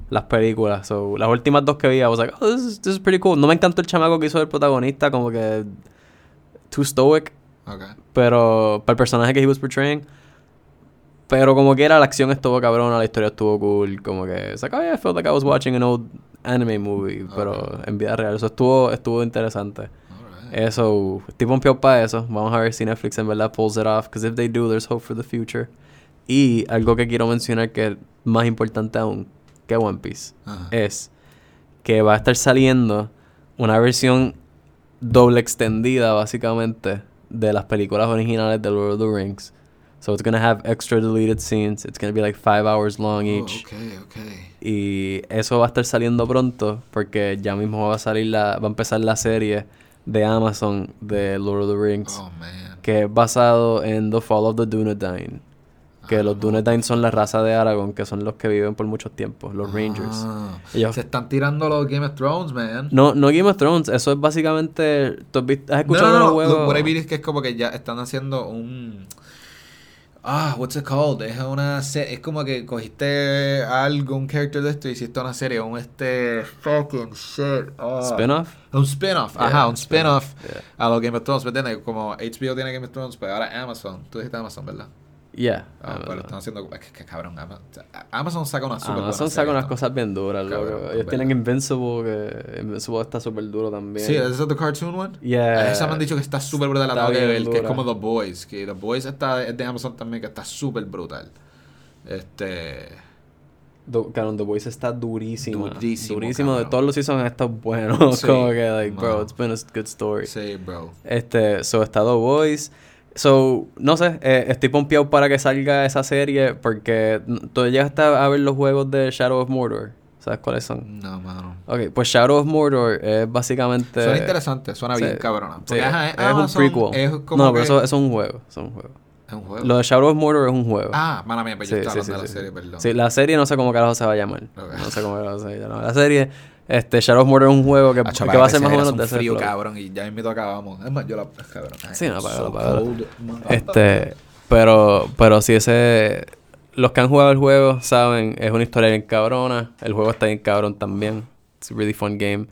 las películas. So, las últimas dos que vi, I was like, oh, this is, this is pretty cool. No me encantó el chamaco que hizo el protagonista, como que too stoic, Okay. pero para el personaje que he was portraying. Pero como que era, la acción estuvo cabrona, la historia estuvo cool, como que, it's like, oh yeah, I felt like I was watching an old anime movie, pero en vida real. Eso estuvo, estuvo interesante. Eso, estoy pompeado para eso. Vamos a ver si Netflix en verdad pulls it off. Because if they do, there's hope for the future. Y algo que quiero mencionar que es más importante aún que One Piece es que va a estar saliendo una versión doble extendida, básicamente, de las películas originales de Lord of the Rings. So it's gonna have extra deleted scenes. It's gonna be like five hours long Oh, each. okay, okay. Y eso va a estar saliendo pronto porque ya mismo va a salir la, va a empezar la serie de Amazon de Lord of the Rings Oh, man. que es basado en The Fall of the Dunedain. Que Ah, los no. Dunedain son la raza de Aragorn, que son los que viven por muchos tiempos, los Rangers. Ah, Ellos- Se están tirando los Game of Thrones, man. No, no Game of Thrones, eso es básicamente. ¿tú has, No, escuchado no, de no. los Lo- juegos? What I mean es que es como que ya están haciendo un. Ah, what's it called? Es una se- es como que cogiste algo, un character de esto y hiciste una serie, un este fucking shit. ah. ¿Spin-off? Un spin-off, Yeah, ajá, un spin-off Yeah. a los Game of Thrones, ¿me entiendes? Como HBO tiene Game of Thrones, pues ahora Amazon. Tú dijiste Amazon, ¿verdad? Yeah. Ah, pero están haciendo. Es que, que cabrón, Ama- Amazon saca una super Amazon saca unas cosas bien duras, Cabrón, loco. Ellos verdad. tienen Invincible, que Invincible está súper duro también. Sí, ¿es the cartoon one? Yeah. Esa me han dicho que está súper brutal, la tengo que es como The Boys, que The Boys está, es de Amazon también, que está súper brutal. Este... Do- Cabrón, The Voice está durísimo. Durísimo, Durísimo. De todos los seasons está bueno. (laughs) Sí, como que, like, bro, it's been a good story. Sí, bro. Este, so está The Voice. So, no sé, eh, estoy pompeado para que salga esa serie porque tú llegaste a ver los juegos de Shadow of Mordor. ¿Sabes cuáles son? No, mano. Ok, pues Shadow of Mordor es básicamente... Suena interesante, suena sí, bien cabrona. sí, Porque, ajá, es un prequel. Es como no, que- pero eso, eso es un juego. Eso es un juego. ¿Es un juego? Lo de Shadow of Mordor es un juego. Ah, mala mía, pero yo Sí, estaba hablando de la serie, perdón. Sí, la serie no sé cómo carajo se va a llamar. Ok. No sé cómo carajo se va a llamar. La serie, este, Shadow of Mordor es un juego que, Acho, que va a para ser más o menos de ese frío, flow. cabrón, y ya invito acabamos. Es más, yo la... Cabrón. Sí, no, apágalo, so. Este, pero, pero si ese, los que han jugado el juego saben, es una historia bien cabrona. El juego está bien cabrón también. It's a really fun game.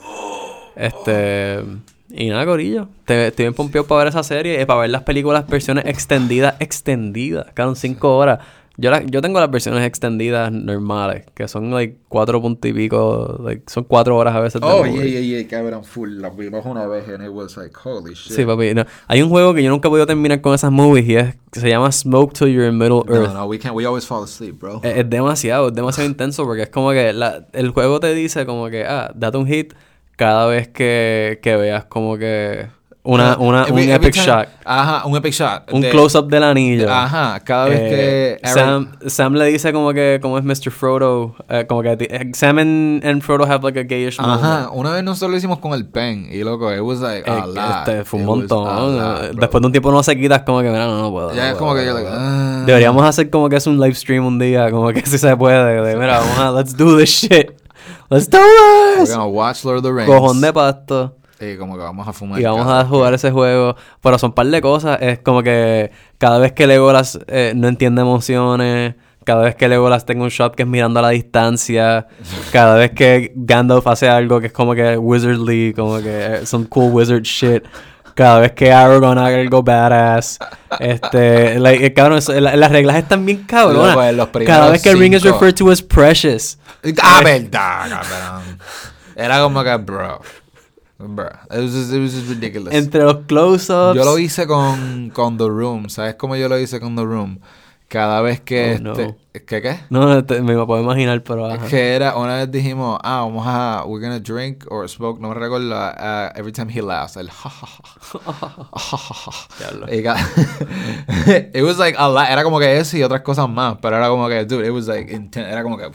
Este, y nada, gorillo. Te, estoy bien pompeado para ver esa serie y para ver las películas versiones extendidas, extendidas. Quedan cinco horas. Yo, la- yo tengo las versiones extendidas normales, que son like cuatro puntos y pico, like, son cuatro horas a veces. Oh, yeah, yeah, yeah, cabrón, full. La vimos una vez and it was like, holy shit. Sí, papi. no. Hay un juego que yo nunca he podido terminar con esas movies y es que se llama Smoke Till You're in Middle Earth. No, no, we can't, we always fall asleep, bro. Es, es demasiado, es demasiado (laughs) intenso porque es como que la- el juego te dice como que, ah, date un hit cada vez que, que veas como que una, una, Every- un every epic time- shot. Ajá, un epic shot. Un De- close-up del anillo. Ajá, cada vez Eh, que... Sam, Sam le dice como que, como es Mr. Frodo, eh, como que eh, Sam and, and Frodo have like a gayish Ajá, moment. una vez nosotros lo hicimos con el pen y loco, it was like Eh, a lot. este, fue un It montón. lot. Después de un tiempo no se quitas como que, mira, no, no puedo. Ya no es como que yo like, puedo". ah. Deberíamos hacer como que es un live stream un día, como que (laughs) si se puede. De, mira, vamos a, let's do this shit. Let's do We're this. gonna watch Lord of the Rings. Cojón de pasto. Y como que vamos a fumar. Y vamos a jugar ese juego. Pero son un par de cosas. Es como que cada vez que Legolas eh, no entiende emociones. Cada vez que Legolas tenga un shot que es mirando a la distancia. (laughs) Cada vez que Gandalf hace algo que es como que wizardly. Como que eh, some cool wizard shit. cada vez que Aragorn haga algo badass. Este, like, eh, cabrón, la- las reglas están bien cabronas. Primeros Cada vez que Ring is referred to as precious. Ah, verdad, cabrón. Era como que, bro. Bro. It was just, it was just ridiculous. Entre los close-ups. Yo lo hice con, con The Room. ¿Sabes cómo yo lo hice con The Room? Cada vez que Oh, no. este. ¿Qué qué? No, no, te- me lo puedo imaginar, pero ajá. Que era, una vez dijimos, ah, vamos a, we're gonna drink or smoke, no me recuerdo, uh, every time he laughs, el ja, ja, ja. (laughs) Y ca- (laughs) it was like a lot, era como que eso y otras cosas más, pero era como que, dude, it was like intense, era como que,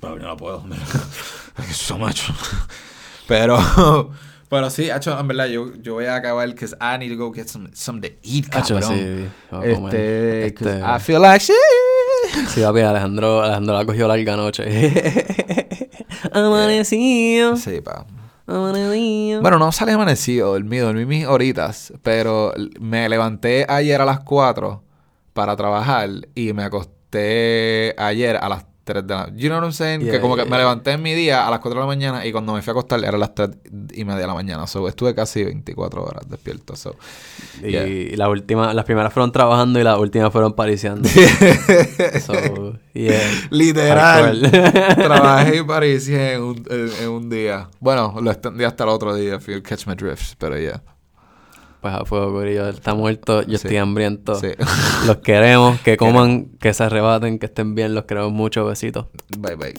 bro, yo no puedo, man. (laughs) Like, so much. Pero, pero sí, hecho, en verdad, yo, yo voy a acabar, because I need to go get some, some to eat, cabrón. sí, a comer. Este, Este- I feel like shit. Sí, papi, Alejandro, Alejandro la cogió larga noche. (laughs) Amanecido. Sí, pa. Amanecido. Bueno, no salí amanecido, dormí, dormí mis horitas, pero me levanté ayer a las 4 para trabajar y me acosté ayer a las 3 de la You know what I'm saying? Yeah, que como yeah, que me levanté en mi día a las 4 de la mañana y cuando me fui a acostar eran las 3 y media de la mañana. So, estuve casi 24 horas despierto. So. Y Yeah. la última, las primeras fueron trabajando y las últimas fueron pariciando. (laughs) so, yeah. Literal. (laughs) Trabajé y (laughs) paricié en un, en, en un día. Bueno, lo extendí hasta el otro día, if you catch my drift, pero ya. Pues a fuego, Corillo. Está muerto, yo Sí. estoy hambriento. Sí. (laughs) Los queremos, que coman, que se arrebaten, que estén bien. Los queremos mucho. Besitos. Bye bye.